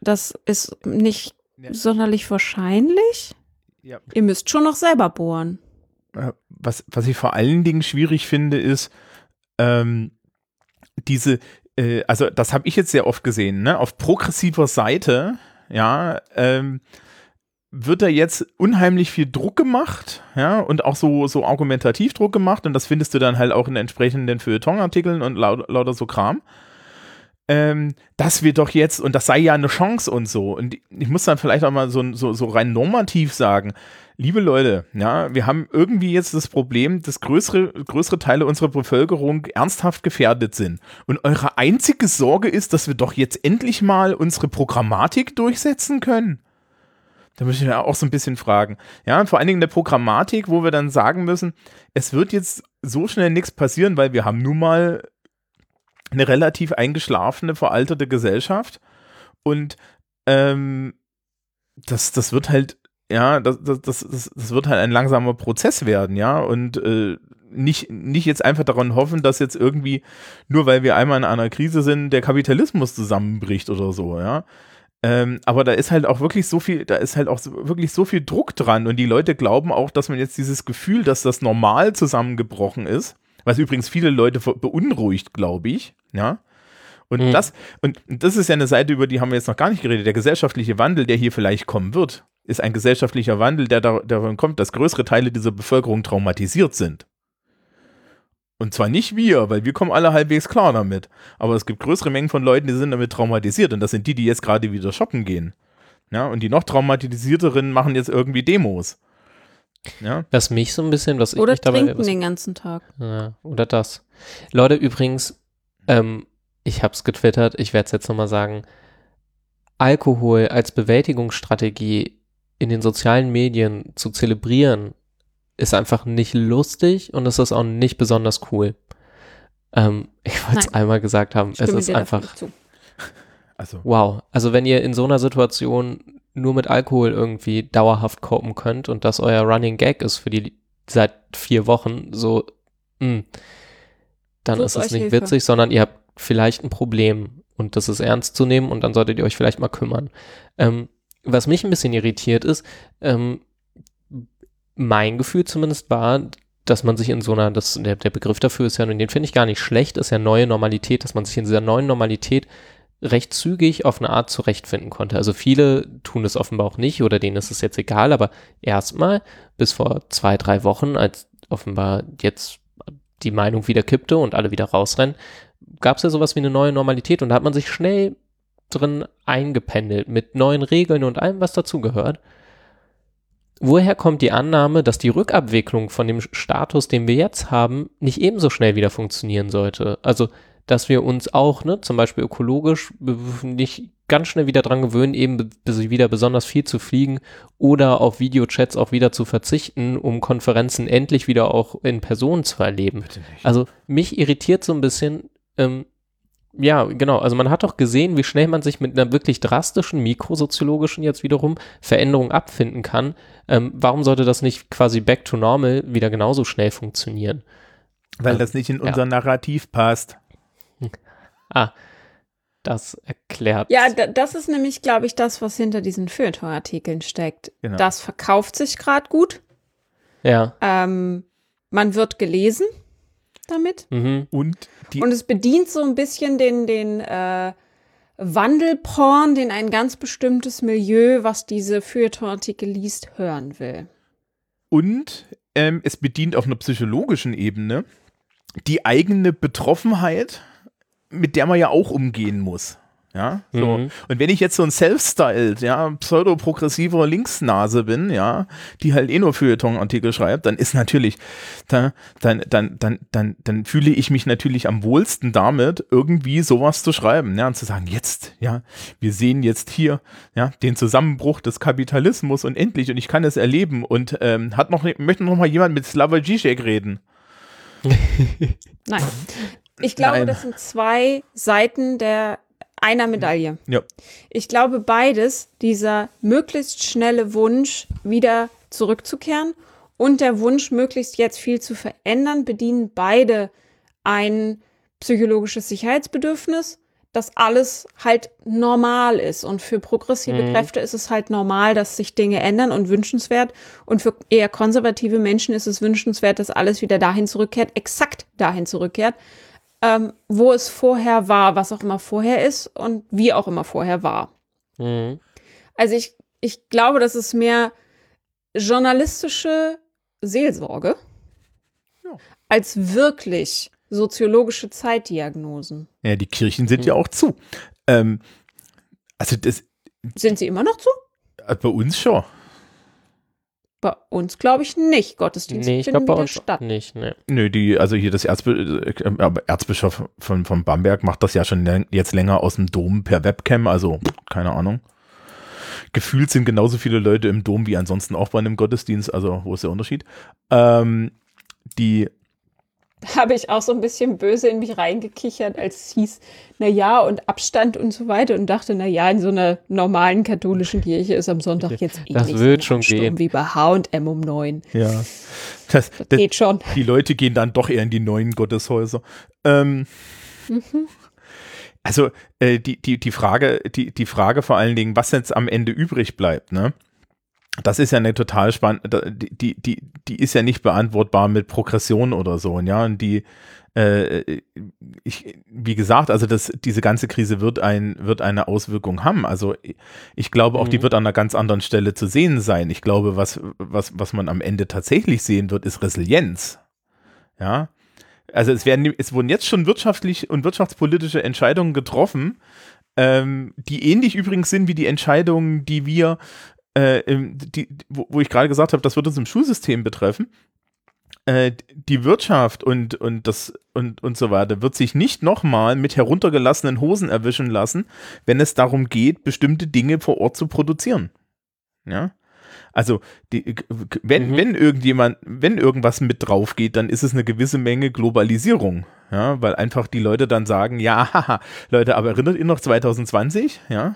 das ist nicht Ja. sonderlich wahrscheinlich. Ja. Ihr müsst schon noch selber bohren. äh, was, was ich vor allen Dingen schwierig finde, ist, ähm, diese, äh, also das habe ich jetzt sehr oft gesehen, ne? Auf progressiver Seite, ja, ähm, wird da jetzt unheimlich viel Druck gemacht, ja, und auch so, so argumentativ Druck gemacht, und das findest du dann halt auch in entsprechenden Feuilleton-Artikeln und lau lauter so Kram. Ähm, dass wir doch jetzt, und das sei ja eine Chance und so. Und ich muss dann vielleicht auch mal so, so, so rein normativ sagen, liebe Leute, ja, wir haben irgendwie jetzt das Problem, dass größere, größere Teile unserer Bevölkerung ernsthaft gefährdet sind. Und eure einzige Sorge ist, dass wir doch jetzt endlich mal unsere Programmatik durchsetzen können. Da möchte ich ja auch so ein bisschen fragen. Ja, vor allen Dingen der Programmatik, wo wir dann sagen müssen, es wird jetzt so schnell nichts passieren, weil wir haben nun mal eine relativ eingeschlafene, veralterte Gesellschaft. Und ähm, das, das wird halt, ja, das, das, das, das, wird halt ein langsamer Prozess werden, ja. Und äh, nicht, nicht jetzt einfach daran hoffen, dass jetzt irgendwie, nur weil wir einmal in einer Krise sind, der Kapitalismus zusammenbricht oder so, ja. Ähm, aber da ist halt auch wirklich so viel, da ist halt auch so, wirklich so viel Druck dran und die Leute glauben auch, dass man jetzt dieses Gefühl, dass das normal zusammengebrochen ist, was übrigens viele Leute beunruhigt, glaube ich, ja. Und Mhm. das, und das ist ja eine Seite, über die haben wir jetzt noch gar nicht geredet. Der gesellschaftliche Wandel, der hier vielleicht kommen wird, ist ein gesellschaftlicher Wandel, der da, davon kommt, dass größere Teile dieser Bevölkerung traumatisiert sind. Und zwar nicht wir, weil wir kommen alle halbwegs klar damit. Aber es gibt größere Mengen von Leuten, die sind damit traumatisiert. Und das sind die, die jetzt gerade wieder shoppen gehen. Ja, und die noch traumatisierteren machen jetzt irgendwie Demos. Ja, Was mich so ein bisschen, was ich Oder mich dabei. trinken was, den ganzen Tag. ja, oder das. Leute, übrigens, ähm, ich hab's getwittert, ich werde es jetzt nochmal sagen. Alkohol als Bewältigungsstrategie in den sozialen Medien zu zelebrieren, ist einfach nicht lustig und es ist auch nicht besonders cool. Ähm, ich wollte es einmal gesagt haben. Ich Es ist einfach, also wow. Also wenn ihr in so einer Situation nur mit Alkohol irgendwie dauerhaft kopen könnt und das euer Running Gag ist für die seit vier Wochen, so, mh, dann Sucht ist es nicht Hilfe. witzig, sondern ihr habt vielleicht ein Problem und das ist ernst zu nehmen und dann solltet ihr euch vielleicht mal kümmern. Ähm, was mich ein bisschen irritiert ist, ähm, mein Gefühl zumindest war, dass man sich in so einer, das, der, der Begriff dafür ist ja, und den finde ich gar nicht schlecht, ist ja neue Normalität, dass man sich in dieser neuen Normalität recht zügig auf eine Art zurechtfinden konnte. Also viele tun das offenbar auch nicht oder denen ist es jetzt egal, aber erstmal bis vor zwei, drei Wochen, als offenbar jetzt die Meinung wieder kippte und alle wieder rausrennen, gab es ja sowas wie eine neue Normalität und da hat man sich schnell drin eingependelt mit neuen Regeln und allem, was dazugehört. Woher kommt die Annahme, dass die Rückabwicklung von dem Status, den wir jetzt haben, nicht ebenso schnell wieder funktionieren sollte? Also, dass wir uns auch, ne, zum Beispiel ökologisch, nicht ganz schnell wieder dran gewöhnen, eben be- be- wieder besonders viel zu fliegen oder auf Videochats auch wieder zu verzichten, um Konferenzen endlich wieder auch in Person zu erleben. Also mich irritiert so ein bisschen, ähm, ja, genau, also man hat doch gesehen, wie schnell man sich mit einer wirklich drastischen, mikrosoziologischen jetzt wiederum Veränderung abfinden kann. Ähm, warum sollte das nicht quasi back to normal wieder genauso schnell funktionieren? Weil das nicht in ja. unser Narrativ passt. Ah, das erklärt. Ja, da, das ist nämlich, glaube ich, das, was hinter diesen Feuilleton-Artikeln steckt. Genau. Das verkauft sich gerade gut. ja. Ähm, man wird gelesen damit. Mhm. Und die Und es bedient so ein bisschen den, den äh, Wandelporn, den ein ganz bestimmtes Milieu, was diese Feuilleton-Artikel liest, hören will. Und ähm, es bedient auf einer psychologischen Ebene die eigene Betroffenheit, mit der man ja auch umgehen muss. Ja, so. Mhm. Und wenn ich jetzt so ein Self-Styled, ja, pseudoprogressiver Linksnase bin, ja, die halt eh nur Feuilleton-Artikel schreibt, dann ist natürlich, da, dann, dann, dann, dann, dann fühle ich mich natürlich am wohlsten damit, irgendwie sowas zu schreiben, ja, und zu sagen, jetzt, ja, wir sehen jetzt hier, ja, den Zusammenbruch des Kapitalismus und endlich, und ich kann es erleben und ähm, hat noch, möchte noch mal jemand mit Slavoj Žižek reden. Nein. Ich glaube, Nein. das sind zwei Seiten der einer Medaille. Ja. Ich glaube, beides, dieser möglichst schnelle Wunsch, wieder zurückzukehren und der Wunsch, möglichst jetzt viel zu verändern, bedienen beide ein psychologisches Sicherheitsbedürfnis, dass alles halt normal ist. Und für progressive Mhm. Kräfte ist es halt normal, dass sich Dinge ändern und wünschenswert. Und für eher konservative Menschen ist es wünschenswert, dass alles wieder dahin zurückkehrt, exakt dahin zurückkehrt, ähm, wo es vorher war, was auch immer vorher ist und wie auch immer vorher war. Mhm. Also ich, ich glaube, das ist mehr journalistische Seelsorge Ja. als wirklich soziologische Zeitdiagnosen. Ja, die Kirchen sind ja auch zu. Ähm, also das, Sind sie immer noch zu? äh, bei uns schon. Bei uns glaube ich nicht. Gottesdienste Nee, ich finden glaube bei uns statt. nicht. Nee. Nö, die, also hier das Erzbi äh, aber Erzbischof von, von Bamberg macht das ja schon jetzt länger aus dem Dom per Webcam, also keine Ahnung. Gefühlt sind genauso viele Leute im Dom wie ansonsten auch bei einem Gottesdienst, also wo ist der Unterschied? Ähm, die, habe ich auch so ein bisschen böse in mich reingekichert, als es hieß, na ja, und Abstand und so weiter und dachte, na ja, in so einer normalen katholischen Kirche ist am Sonntag jetzt eh Das nicht wird so schon Sturm gehen. wie bei H&M um neun. Ja. Das, Das das, geht schon. die Leute gehen dann doch eher in die neuen Gotteshäuser. Ähm, Also äh, die, die, die, Frage, die, die Frage vor allen Dingen, was jetzt am Ende übrig bleibt, ne? Das ist ja eine total spannende, die, die, die, die ist ja nicht beantwortbar mit Progression oder so, ja, und die, äh, ich, wie gesagt, also das, diese ganze Krise wird ein, wird eine Auswirkung haben. Also ich glaube auch, die Mhm. wird an einer ganz anderen Stelle zu sehen sein. Ich glaube, was, was, was man am Ende tatsächlich sehen wird, ist Resilienz. Ja. Also es werden, es wurden jetzt schon wirtschaftlich und wirtschaftspolitische Entscheidungen getroffen, ähm, die ähnlich übrigens sind wie die Entscheidungen, die wir, äh, die, wo, wo ich gerade gesagt habe, das wird uns im Schulsystem betreffen. Äh, die Wirtschaft und, und das und, und so weiter wird sich nicht nochmal mit heruntergelassenen Hosen erwischen lassen, wenn es darum geht, bestimmte Dinge vor Ort zu produzieren. Ja. Also, die, wenn, Mhm. wenn irgendjemand, wenn irgendwas mit drauf geht, dann ist es eine gewisse Menge Globalisierung. Ja, weil einfach die Leute dann sagen, ja, haha, Leute, aber erinnert ihr noch 2020? Ja.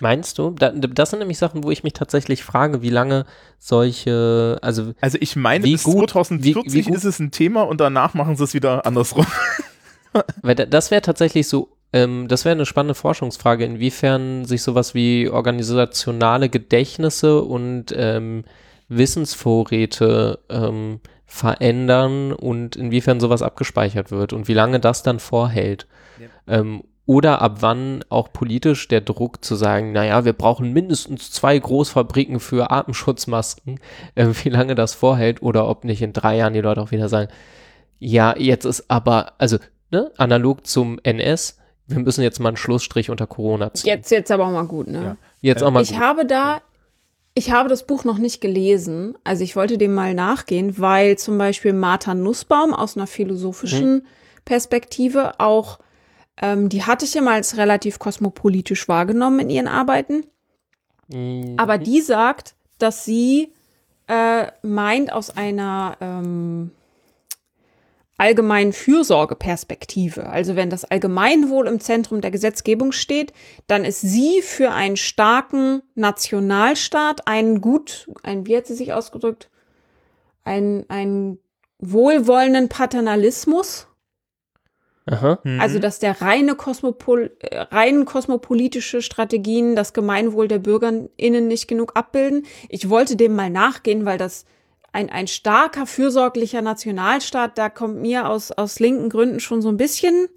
Meinst du? Da, das sind nämlich Sachen, wo ich mich tatsächlich frage, wie lange solche, also Also ich meine, Wie bis gut- 2040 wie- wie gut- ist es ein Thema und danach machen sie es wieder andersrum. Weil da- das wäre tatsächlich so, ähm, das wäre eine spannende Forschungsfrage, inwiefern sich sowas wie organisationale Gedächtnisse und ähm, Wissensvorräte ähm, verändern und inwiefern sowas abgespeichert wird und wie lange das dann vorhält. Ähm, oder ab wann auch politisch der Druck zu sagen, naja, wir brauchen mindestens zwei Großfabriken für Atemschutzmasken, äh, wie lange das vorhält oder ob nicht in drei Jahren die Leute auch wieder sagen, ja, jetzt ist aber, also ne, analog zum NS, wir müssen jetzt mal einen Schlussstrich unter Corona ziehen. Jetzt, jetzt aber auch mal gut, ne? Ja. Jetzt auch mal Ich gut. habe da, ich habe das Buch noch nicht gelesen. Also ich wollte dem mal nachgehen, weil zum Beispiel Martha Nussbaum aus einer philosophischen Perspektive auch, ähm, die hatte ich immer als relativ kosmopolitisch wahrgenommen in ihren Arbeiten. Mhm. Aber die sagt, dass sie äh, meint aus einer ähm, allgemeinen Fürsorgeperspektive. Also wenn das Allgemeinwohl im Zentrum der Gesetzgebung steht, dann ist sie für einen starken Nationalstaat, einen gut, ein, wie hat sie sich ausgedrückt, einen, einen wohlwollenden Paternalismus. Aha. Also, dass der reine Kosmopol äh, rein kosmopolitische Strategien das Gemeinwohl der BürgerInnen nicht genug abbilden. Ich wollte dem mal nachgehen, weil das ein, ein starker, fürsorglicher Nationalstaat, da kommt mir aus, aus linken Gründen schon so ein bisschen,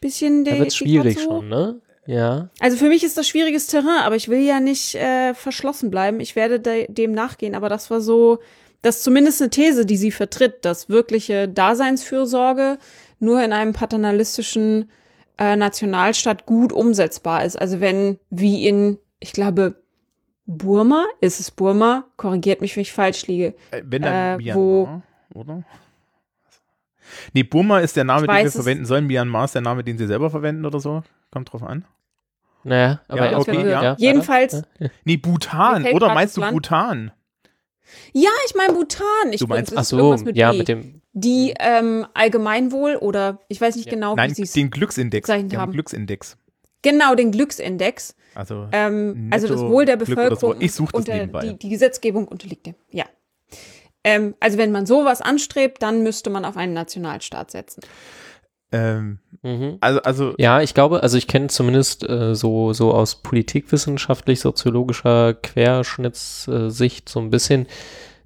bisschen Da der. wird die schwierig schon, ne? Ja. Also für mich ist das schwieriges Terrain, aber ich will ja nicht äh, verschlossen bleiben. Ich werde de dem nachgehen, aber das war so, das ist zumindest eine These, die sie vertritt, dass wirkliche Daseinsfürsorge nur in einem paternalistischen äh, Nationalstaat gut umsetzbar ist. Also wenn, wie in, ich glaube, Burma, ist es Burma, korrigiert mich, wenn ich falsch liege. Äh, Wenn dann äh, Myanmar, oder? Nee, Burma ist der Name, den wir verwenden sollen. Myanmar ist der Name, den sie selber verwenden oder so. Kommt drauf an. Naja, aber Ja, okay, ja. Jedenfalls, Nee, Bhutan. Oder meinst du Land- Bhutan? Ja, ich meine Bhutan. Ich Du meinst- es Ach so, mit ja, B. mit dem, die ähm, Allgemeinwohl oder ich weiß nicht Ja. genau, Nein, wie sie es den Glücksindex. Die haben. Glücksindex. genau den Glücksindex. Also, Ähm, also das Wohl der. Bevölkerung Ich such das unter nebenbei. die, die Gesetzgebung unterliegt dem. Ja. Ähm, also wenn man sowas anstrebt, dann müsste man auf einen Nationalstaat setzen. Ähm, mhm. also, also Ja, ich glaube, also ich kenne zumindest äh, so, so aus politikwissenschaftlich-soziologischer Querschnittssicht so ein bisschen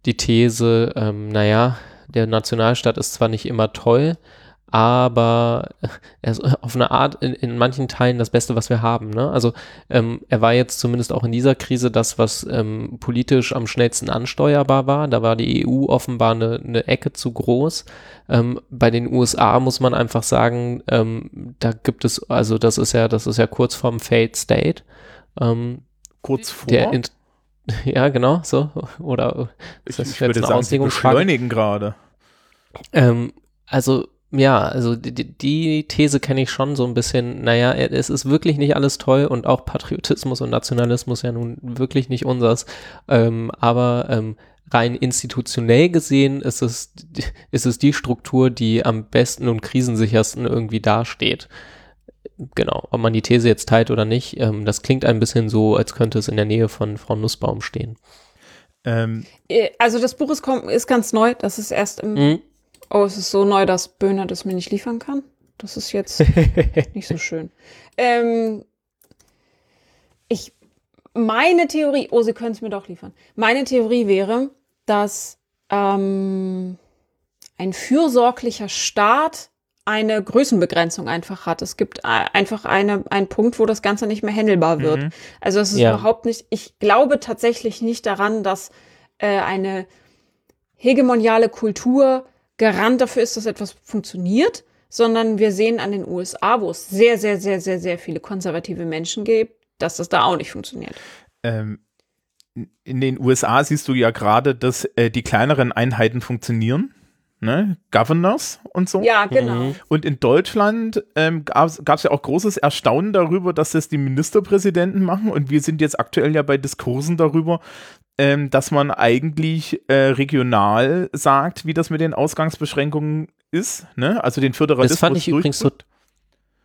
die These, ähm, naja, der Nationalstaat ist zwar nicht immer toll, aber er ist auf eine Art in, in manchen Teilen das Beste, was wir haben. Ne? Also ähm, er war jetzt zumindest auch in dieser Krise das, was ähm, politisch am schnellsten ansteuerbar war. Da war die EU offenbar eine, eine Ecke zu groß. Ähm, bei den USA muss man einfach sagen, ähm, da gibt es, also das ist ja, das ist ja kurz vorm Failed State. Ähm, kurz vor. in, ja, genau, so. Oder ich, ist das ich jetzt würde eine sagen, beschleunigen gerade. Ähm, also, ja, also die, die- die These kenne ich schon so ein bisschen, naja, es ist wirklich nicht alles toll und auch Patriotismus und Nationalismus ja nun wirklich nicht unsers. Ähm, aber ähm, rein institutionell gesehen ist es, ist es die Struktur, die am besten und krisensichersten irgendwie dasteht. Genau, ob man die These jetzt teilt oder nicht, ähm, das klingt ein bisschen so, als könnte es in der Nähe von Frau Nussbaum stehen. Ähm, Äh, Also das Buch ist, ist ganz neu. Das ist erst im. Mhm. Oh, es ist so neu, dass Böhner das mir nicht liefern kann. Das ist jetzt nicht so schön. Ähm, ich, meine Theorie, oh, Sie können es mir doch liefern. Meine Theorie wäre, dass ähm, ein fürsorglicher Staat eine Größenbegrenzung einfach hat. Es gibt einfach eine, einen Punkt, wo das Ganze nicht mehr handelbar wird. Mhm. Also es ist Ja. überhaupt nicht, ich glaube tatsächlich nicht daran, dass äh, eine hegemoniale Kultur Garant dafür ist, dass etwas funktioniert, sondern wir sehen an den USA, wo es sehr, sehr, sehr, sehr, sehr viele konservative Menschen gibt, dass das da auch nicht funktioniert. ähm, in den USA siehst du ja gerade, dass äh, die kleineren Einheiten funktionieren. Ne? Governors und so. Ja, genau. Mhm. Und in Deutschland ähm, gab es ja auch großes Erstaunen darüber, dass das die Ministerpräsidenten machen. Und wir sind jetzt aktuell ja bei Diskursen darüber, ähm, dass man eigentlich äh, regional sagt, wie das mit den Ausgangsbeschränkungen ist. Ne? Also den Föderalismus. Das fand ich übrigens so.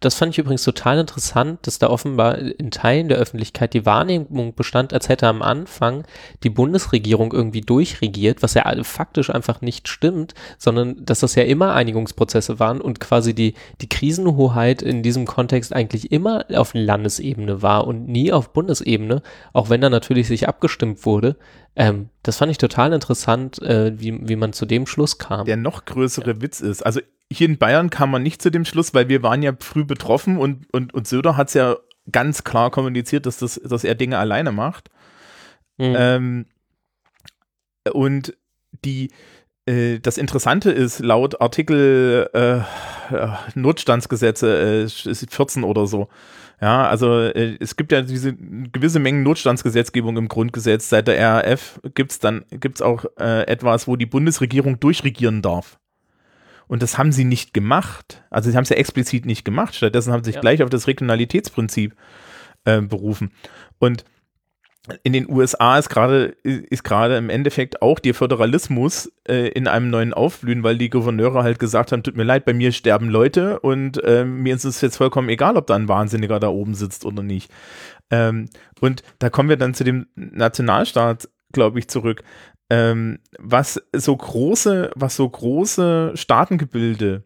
Das fand ich übrigens total interessant, dass da offenbar in Teilen der Öffentlichkeit die Wahrnehmung bestand, als hätte am Anfang die Bundesregierung irgendwie durchregiert, was ja faktisch einfach nicht stimmt, sondern dass das ja immer Einigungsprozesse waren und quasi die, die Krisenhoheit in diesem Kontext eigentlich immer auf Landesebene war und nie auf Bundesebene, auch wenn da natürlich sich abgestimmt wurde. Ähm, das fand ich total interessant, äh, wie, wie man zu dem Schluss kam. der noch größere Witz ist. Also hier in Bayern kam man nicht zu dem Schluss, weil wir waren ja früh betroffen und, und, und Söder hat es ja ganz klar kommuniziert, dass, das, dass er Dinge alleine macht. Mhm. Ähm, und die, äh, das Interessante ist, laut Artikel äh, äh, Notstandsgesetze äh, ist 14 oder so. Ja, also äh, es gibt ja diese gewisse Mengen Notstandsgesetzgebung im Grundgesetz. Seit der RAF gibt es dann gibt's auch äh, etwas, wo die Bundesregierung durchregieren darf. Und das haben sie nicht gemacht. Also sie haben es ja explizit nicht gemacht. Stattdessen haben sie sich Ja. gleich auf das Regionalitätsprinzip äh, berufen. Und in den USA ist gerade ist gerade im Endeffekt auch der Föderalismus äh, in einem neuen Aufblühen, weil die Gouverneure halt gesagt haben, tut mir leid, bei mir sterben Leute und ähm, mir ist es jetzt vollkommen egal, ob da ein Wahnsinniger da oben sitzt oder nicht. Ähm, und da kommen wir dann zu dem Nationalstaat, glaube ich, zurück. Ähm, was so große, was so große Staatengebilde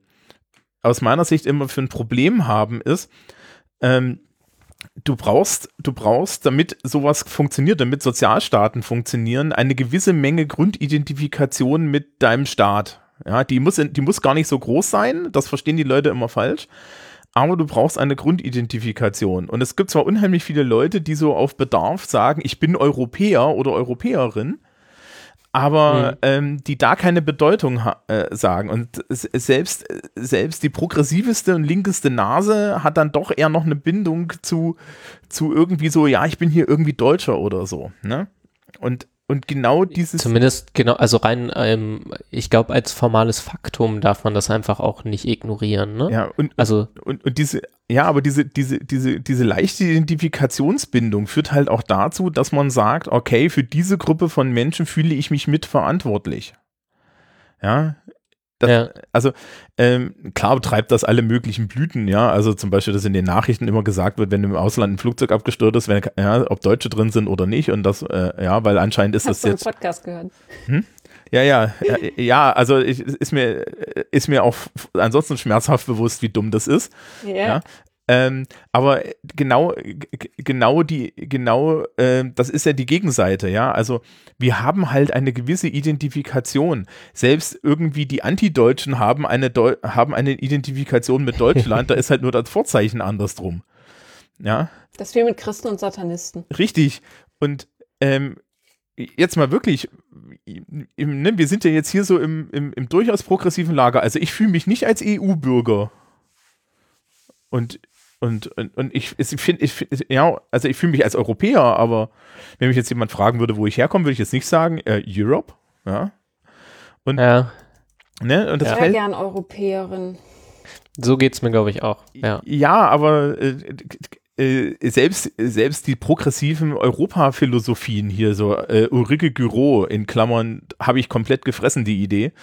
aus meiner Sicht immer für ein Problem haben, ist, ähm, du brauchst, du brauchst, damit sowas funktioniert, damit Sozialstaaten funktionieren, eine gewisse Menge Grundidentifikation mit deinem Staat. Ja, die muss, die muss gar nicht so groß sein, das verstehen die Leute immer falsch. Aber du brauchst eine Grundidentifikation. Und es gibt zwar unheimlich viele Leute, die so auf Bedarf sagen, ich bin Europäer oder Europäerin, aber Mhm. ähm, die da keine Bedeutung äh, sagen. Und selbst, selbst die progressiveste und linkeste Nase hat dann doch eher noch eine Bindung zu, zu irgendwie so, ja, ich bin hier irgendwie Deutscher oder so. Ne? Und, und genau dieses. Zumindest genau, also rein, ähm, ich glaube, als formales Faktum darf man das einfach auch nicht ignorieren. Ne? Ja, und, Also und, und diese, ja, aber diese, diese, diese, diese leichte Identifikationsbindung führt halt auch dazu, dass man sagt, okay, für diese Gruppe von Menschen fühle ich mich mitverantwortlich. Ja. Das, Ja. Also, ähm, klar treibt das alle möglichen Blüten, ja. Also zum Beispiel, dass in den Nachrichten immer gesagt wird, wenn im Ausland ein Flugzeug abgestürzt ist, wenn, ja, ob Deutsche drin sind oder nicht. Und das, äh, ja, weil anscheinend ist das Hast du einen jetzt. Podcast gehört? Ja, ja, ja, ja, also ich, ist mir, ist mir auch ansonsten schmerzhaft bewusst, wie dumm das ist. Ja. Ja. Ähm, aber genau, g- g- genau die, genau, ähm, das ist ja die Gegenseite, ja. Also wir haben halt eine gewisse Identifikation. Selbst irgendwie die Antideutschen haben eine, Deu haben eine Identifikation mit Deutschland, da ist halt nur das Vorzeichen andersrum. Ja, Das wie mit Christen und Satanisten. richtig. Und ähm, jetzt mal wirklich, im, ne, wir sind ja jetzt hier so im, im, im durchaus progressiven Lager. Also ich fühle mich nicht als EU-Bürger. Und, und, und, und ich, ich finde, ich, find- ja, also ich fühle mich als Europäer, aber wenn mich jetzt jemand fragen würde, wo ich herkomme, würde ich jetzt nicht sagen, äh, Europe. Ja. ja, Ne? Und das Ich wäre fällt, gern Europäerin. so geht's mir, glaube ich, auch. Ja. Ja, aber äh, äh, selbst, selbst die progressiven Europaphilosophien hier, so äh, Ulrike Gyro in Klammern, habe ich komplett gefressen, die Idee,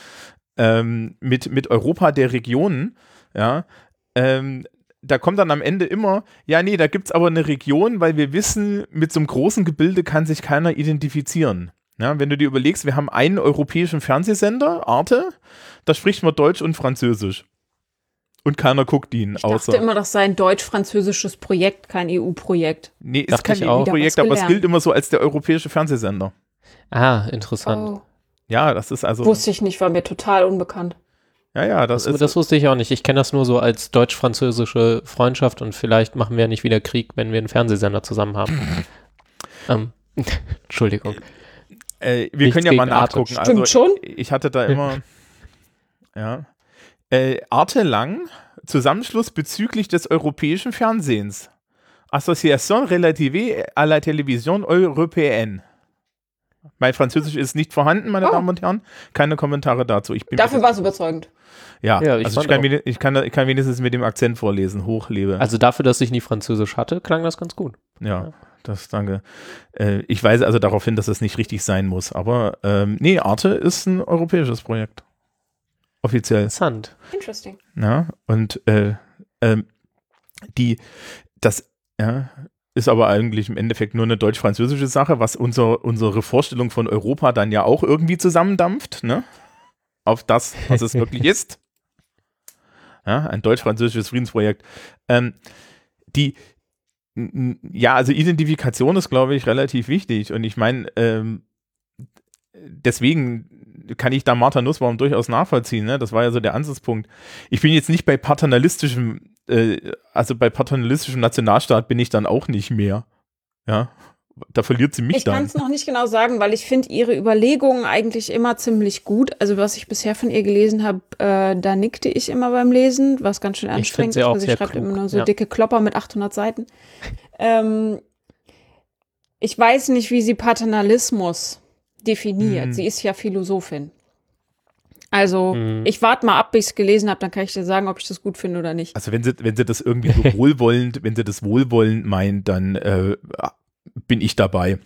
ähm, mit, mit Europa der Regionen, ja, ähm, da kommt dann am Ende immer, ja, nee, da gibt es aber eine Region, weil wir wissen, mit so einem großen Gebilde kann sich keiner identifizieren. Ja, wenn du dir überlegst, wir haben einen europäischen Fernsehsender, Arte, da spricht man Deutsch und Französisch. Und keiner guckt ihn, Ich außer. dachte immer, das sei ein deutsch-französisches Projekt, kein EU-Projekt. nee, ist Dachte kein ich auch. EU-Projekt, aber es gilt immer so als der europäische Fernsehsender. Ah, interessant. Oh, Ja, das ist also. wusste ich nicht, war mir total unbekannt. Ja, ja, das, Das, ist. das wusste ich auch nicht. Ich kenne das nur so als deutsch-französische Freundschaft und vielleicht machen wir ja nicht wieder Krieg, wenn wir einen Fernsehsender zusammen haben. ähm, Entschuldigung. äh, wir nichts können ja mal gegen Arte. nachgucken. Stimmt also, schon. Ich hatte da immer. ja. Äh, Arte Lang, Zusammenschluss bezüglich des europäischen Fernsehens. Association relative à la télévision européenne. Mein Französisch ist nicht vorhanden, meine Oh. Damen und Herren. Keine Kommentare dazu. Ich bin Dafür war es überzeugend. Ja, Ja, ich also ich kann, ich, kann, ich kann wenigstens mit dem Akzent vorlesen. Hochlebe. Also dafür, dass ich nie Französisch hatte, klang das ganz gut. ja, das danke. Äh, ich weise also darauf hin, dass es nicht richtig sein muss. Aber ähm, nee, Arte ist ein europäisches Projekt. Offiziell. Interessant. Interesting. Ja, und äh, ähm, die, das, ja, ist aber eigentlich im Endeffekt nur eine deutsch-französische Sache, was unser, unsere Vorstellung von Europa dann ja auch irgendwie zusammendampft, ne? Auf das, was es wirklich ist. Ja, ein deutsch-französisches Friedensprojekt. Ähm, die, ja, also Identifikation ist, glaube ich, relativ wichtig. Und ich meine, ähm, deswegen kann ich da Martha Nussbaum durchaus nachvollziehen. Ne? Das war ja so der Ansatzpunkt. Ich bin jetzt nicht bei paternalistischem, äh, also bei paternalistischem Nationalstaat bin ich dann auch nicht mehr. Ja, da verliert sie mich Ich kann dann. es noch nicht genau sagen, weil ich finde ihre Überlegungen eigentlich immer ziemlich gut. Also was ich bisher von ihr gelesen habe, äh, da nickte ich immer beim Lesen, was ganz schön Ich anstrengend sie ist, auch weil sie schreibt klug, immer nur so ja. dicke Klopper mit 800 Seiten. ähm, ich weiß nicht, wie sie Paternalismus definiert. Hm. Sie ist ja Philosophin. Also Hm. ich warte mal ab, bis ich es gelesen habe, dann kann ich dir sagen, ob ich das gut finde oder nicht. Also wenn sie, wenn sie das irgendwie so wohlwollend, wenn sie das wohlwollend meint, dann äh, bin ich dabei.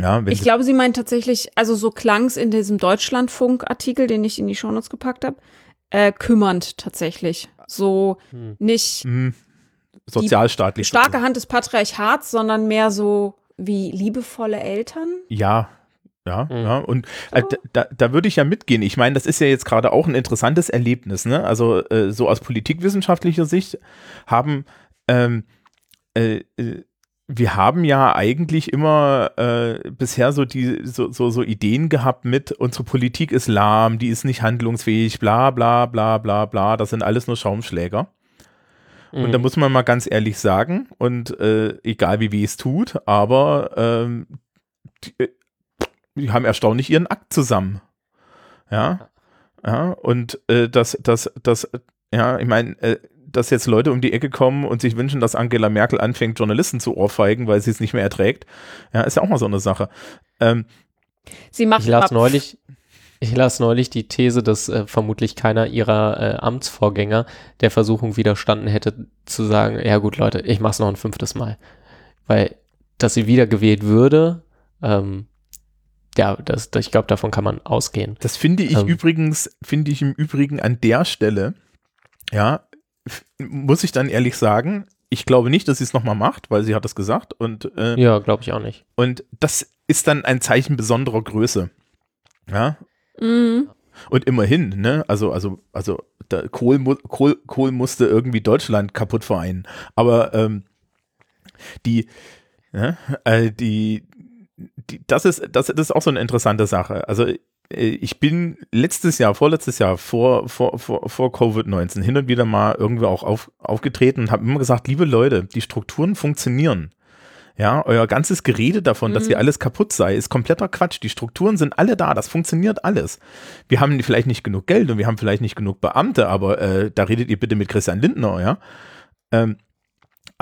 Ja, Ich glaube, sie meint tatsächlich, also so klang es in diesem Deutschlandfunk-Artikel, den ich in die Shownotes gepackt habe, äh, kümmernd tatsächlich. So Hm. nicht hm, sozialstaatlich. starke Hand des Patriarchats, sondern mehr so wie liebevolle Eltern. Ja, ja, Mhm. ja. Und äh, da, da, würde ich ja mitgehen. Ich meine, das ist ja jetzt gerade auch ein interessantes Erlebnis. Ne? Also äh, so aus politikwissenschaftlicher Sicht haben ähm, äh, äh, wir haben ja eigentlich immer äh, bisher so die so, so, so Ideen gehabt mit unsere Politik ist lahm, die ist nicht handlungsfähig, bla bla bla bla bla. Das sind alles nur Schaumschläger. Und Mhm. da muss man mal ganz ehrlich sagen, und äh, egal wie weh es tut, aber ähm, die, äh, die haben erstaunlich ihren Akt zusammen. Ja. Ja, und äh, das, das, das, ja, ich meine, äh, dass jetzt Leute um die Ecke kommen und sich wünschen, dass Angela Merkel anfängt, Journalisten zu ohrfeigen, weil sie es nicht mehr erträgt, ja, ist ja auch mal so eine Sache. Ähm, Sie macht Ich las neulich, ich las neulich die These, dass äh, vermutlich keiner ihrer äh, Amtsvorgänger der Versuchung widerstanden hätte, zu sagen, ja gut, Leute, ich mach's noch ein fünftes Mal. Weil, dass sie wiedergewählt würde, ähm, ja, das, das, ich glaube, davon kann man ausgehen. Das finde ich Ähm. übrigens, finde ich im Übrigen an der Stelle, ja, muss ich dann ehrlich sagen, ich glaube nicht, dass sie es nochmal macht, weil sie hat es gesagt und, äh, Ja, glaube ich auch nicht. und das ist dann ein Zeichen besonderer Größe. Ja, Mhm. und immerhin, ne, also, also, also, der Kohl, Kohl, Kohl musste irgendwie Deutschland kaputt vereinen, aber ähm, die, ja, äh, die, die, das ist, das, das ist auch so eine interessante Sache. Also äh, ich bin letztes Jahr, vorletztes Jahr, vor, vor, vor, vor Covid-19 hin und wieder mal irgendwie auch auf, aufgetreten und habe immer gesagt, liebe Leute, die Strukturen funktionieren. Ja, euer ganzes Gerede davon, dass Mhm. hier alles kaputt sei, ist kompletter Quatsch. Die Strukturen sind alle da, das funktioniert alles. Wir haben vielleicht nicht genug Geld und wir haben vielleicht nicht genug Beamte, aber äh, da redet ihr bitte mit Christian Lindner, ja. Ähm,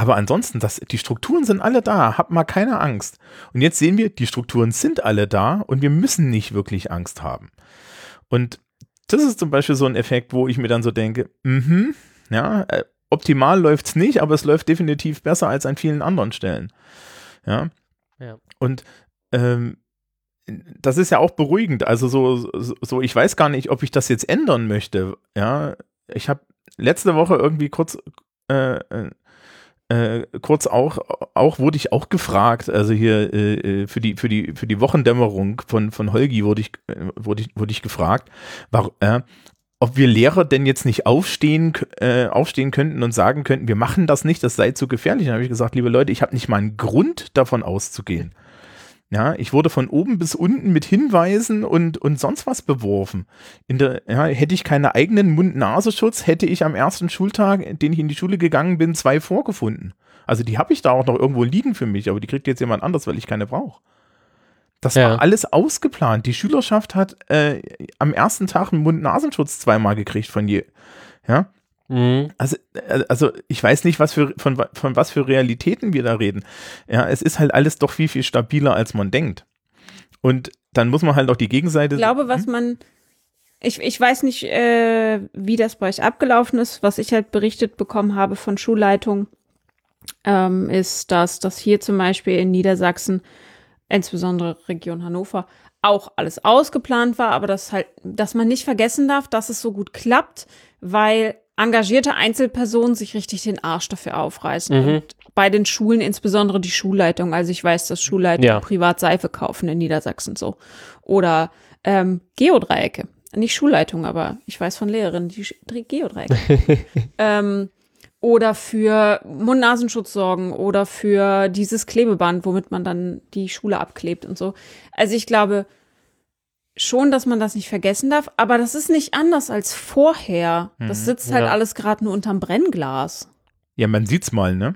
aber ansonsten, das, die Strukturen sind alle da, habt mal keine Angst. Und jetzt sehen wir, die Strukturen sind alle da und wir müssen nicht wirklich Angst haben. Und das ist zum Beispiel so ein Effekt, wo ich mir dann so denke, mhm, ja, äh, optimal läuft's nicht, aber es läuft definitiv besser als an vielen anderen Stellen. Ja. Ja. Und ähm, das ist ja auch beruhigend. Also so, so, so, ich weiß gar nicht, ob ich das jetzt ändern möchte. Ja, ich habe letzte Woche irgendwie kurz, äh, äh, kurz auch, auch wurde ich auch gefragt, also hier äh, äh für die für die für die Wochendämmerung von von Holgi wurde ich äh, wurde ich wurde ich gefragt, war, äh, ob wir Lehrer denn jetzt nicht aufstehen äh, aufstehen könnten und sagen könnten, wir machen das nicht, das sei zu gefährlich. Dann habe ich gesagt, liebe Leute, ich habe nicht mal einen Grund davon auszugehen. Ja, ich wurde von oben bis unten mit Hinweisen und, und sonst was beworfen. In der, ja, hätte ich keine eigenen Mund-Nasenschutz, hätte ich am ersten Schultag, den ich in die Schule gegangen bin, zwei vorgefunden. Also die habe ich da auch noch irgendwo liegen für mich, aber die kriegt jetzt jemand anders, weil ich keine brauche. Das Ja. war alles ausgeplant. Die Schülerschaft hat äh, am ersten Tag einen Mund-Nasenschutz zweimal gekriegt von je. Ja, Mhm. also, äh, also ich weiß nicht, was für, von, von was für Realitäten wir da reden. Ja, es ist halt alles doch viel, viel stabiler, als man denkt. Und dann muss man halt auch die Gegenseite. Ich glaube, was man, ich, ich weiß nicht, äh, wie das bei euch abgelaufen ist. Was ich halt berichtet bekommen habe von Schulleitung, ähm, ist, dass das hier zum Beispiel in Niedersachsen, insbesondere Region Hannover, auch alles ausgeplant war, aber dass halt, dass man nicht vergessen darf, dass es so gut klappt, weil engagierte Einzelpersonen sich richtig den Arsch dafür aufreißen. Mhm. Und bei den Schulen, insbesondere die Schulleitung, also ich weiß, dass Schulleitungen Ja. privat Seife kaufen in Niedersachsen so. Oder ähm, Geodreiecke. Nicht Schulleitung, aber ich weiß von Lehrerinnen, die Geodreiecke. ähm, oder für Mund-Nasenschutz sorgen oder für dieses Klebeband, womit man dann die Schule abklebt und so. Also ich glaube schon, dass man das nicht vergessen darf, aber das ist nicht anders als vorher. Das sitzt halt Ja. alles gerade nur unterm Brennglas. Ja, man sieht's mal, ne?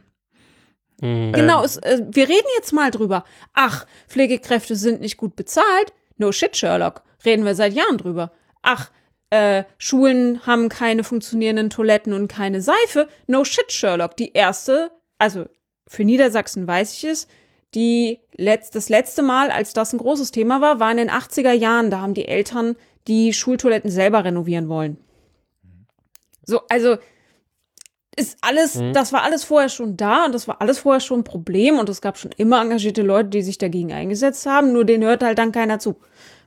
Mhm. Genau, es, äh, wir reden jetzt mal drüber. Ach, Pflegekräfte sind nicht gut bezahlt. No shit, Sherlock. Reden wir seit Jahren drüber. Ach, äh, Schulen haben keine funktionierenden Toiletten und keine Seife. No shit, Sherlock. Die erste, also für Niedersachsen weiß ich es, die letz, das letzte Mal, als das ein großes Thema war, war in den 80er Jahren. Da haben die Eltern die Schultoiletten selber renovieren wollen. So, also ist alles, das war alles vorher schon da und das war alles vorher schon ein Problem und es gab schon immer engagierte Leute, die sich dagegen eingesetzt haben, nur denen hört halt dann keiner zu.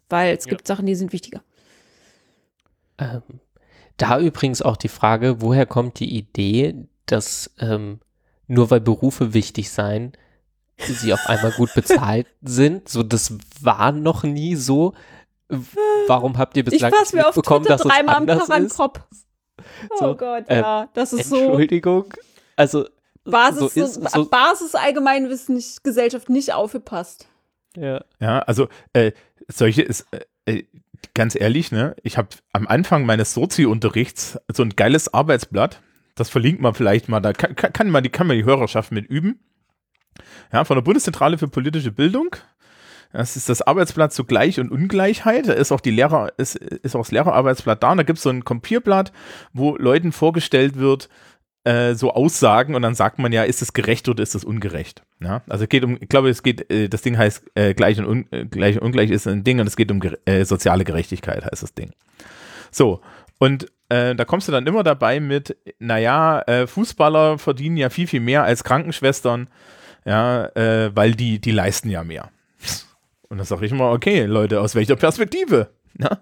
Weil es gibt Sachen, die sind wichtiger. Ähm, da übrigens auch die Frage, woher kommt die Idee, dass ähm, nur weil Berufe wichtig seien, sie auf einmal gut bezahlt sind? So, das war noch nie so. Warum habt ihr Ich bislang fasse nicht Twitter dass es dreimal am anders den ist? Kopf. Oh So, Gott, äh, ja. Das ist so Entschuldigung. Also Basis, so ist so, so, Basis Allgemeinwissen nicht, Gesellschaft nicht aufgepasst. ja. Ja, also äh, solche ist, äh, äh, ganz ehrlich, ne, ich habe am Anfang meines Sozi-Unterrichts so ein geiles Arbeitsblatt, das verlinkt man vielleicht mal, da kann, kann, kann, man, die, kann man die Hörerschaft mit üben. Ja, von der Bundeszentrale für politische Bildung. Das ist das Arbeitsblatt zu Gleich- und Ungleichheit. Da ist auch die Lehrer, ist, ist auch das Lehrerarbeitsblatt da. Und da gibt es so ein Kopierblatt, wo Leuten vorgestellt wird, äh, so Aussagen und dann sagt man ja, ist es gerecht oder ist es ungerecht? Ja? Also es geht um, ich glaube, es geht, äh, das Ding heißt äh, gleich, und un, äh, gleich und ungleich ist ein Ding und es geht um äh, soziale Gerechtigkeit, heißt das Ding. So, und äh, da kommst du dann immer dabei mit, naja, äh, Fußballer verdienen ja viel, viel mehr als Krankenschwestern, ja, äh, weil die, die leisten ja mehr. Und dann sage ich immer, okay, Leute, aus welcher Perspektive? Ja?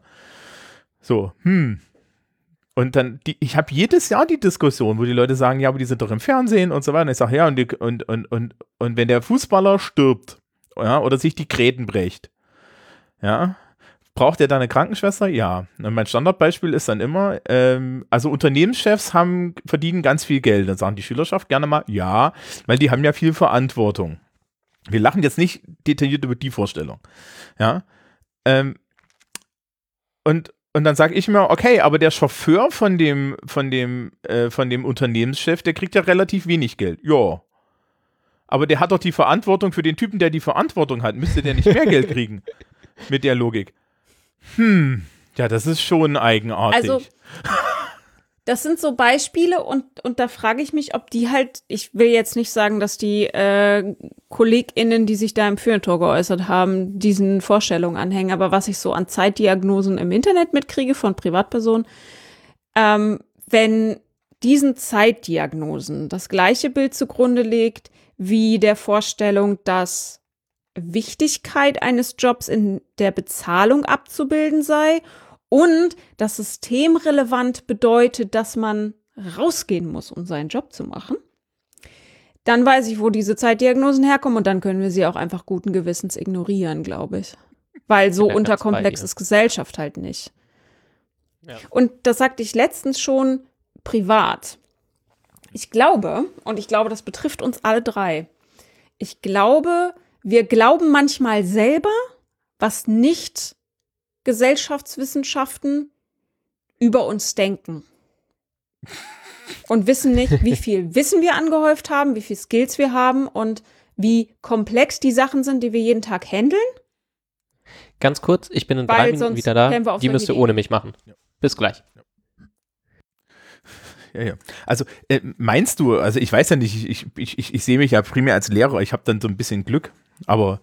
So, hm, und dann, die, ich habe jedes Jahr die Diskussion, wo die Leute sagen, ja, aber die sind doch im Fernsehen und so weiter. Und ich sage, ja, und, die, und, und, und, und wenn der Fußballer stirbt, ja, oder sich die Gräten bricht, ja, braucht er da eine Krankenschwester? Ja. Und mein Standardbeispiel ist dann immer, ähm, also Unternehmenschefs haben, verdienen ganz viel Geld. Dann sagen die Schülerschaft gerne mal, ja, weil die haben ja viel Verantwortung. Wir lachen jetzt nicht detailliert über die Vorstellung. Ja. Ähm, und, und dann sage ich mir, okay, aber der Chauffeur von dem, von dem, äh, von dem Unternehmenschef, der kriegt ja relativ wenig Geld. Ja. Aber der hat doch die Verantwortung für den Typen, der die Verantwortung hat. Müsste der nicht mehr Geld kriegen? Mit der Logik. Hm. Ja, das ist schon eigenartig. Also, Das sind so Beispiele und, und da frage ich mich, ob die halt, ich will jetzt nicht sagen, dass die äh, KollegInnen, die sich da im Führertor geäußert haben, diesen Vorstellungen anhängen, aber was ich so an Zeitdiagnosen im Internet mitkriege von Privatpersonen, ähm, wenn diesen Zeitdiagnosen das gleiche Bild zugrunde legt wie der Vorstellung, dass Wichtigkeit eines Jobs in der Bezahlung abzubilden sei und das systemrelevant bedeutet, dass man rausgehen muss, um seinen Job zu machen, dann weiß ich, wo diese Zeitdiagnosen herkommen und dann können wir sie auch einfach guten Gewissens ignorieren, glaube ich. Weil so ganz unterkomplex ist Gesellschaft halt nicht. Ja. Und das sagte ich letztens schon privat. Ich glaube, und ich glaube, das betrifft uns alle drei. Ich glaube, wir glauben manchmal selber, was nicht Gesellschaftswissenschaften über uns denken. Und wissen nicht, wie viel Wissen wir angehäuft haben, wie viel Skills wir haben und wie komplex die Sachen sind, die wir jeden Tag handeln. Ganz kurz, ich bin in Weil drei Minuten wieder da. Die müsst ihr ohne mich machen. Bis gleich. Ja, ja. Also äh, meinst du, also ich weiß ja nicht, ich, ich, ich, ich, ich sehe mich ja primär als Lehrer, ich habe dann so ein bisschen Glück, aber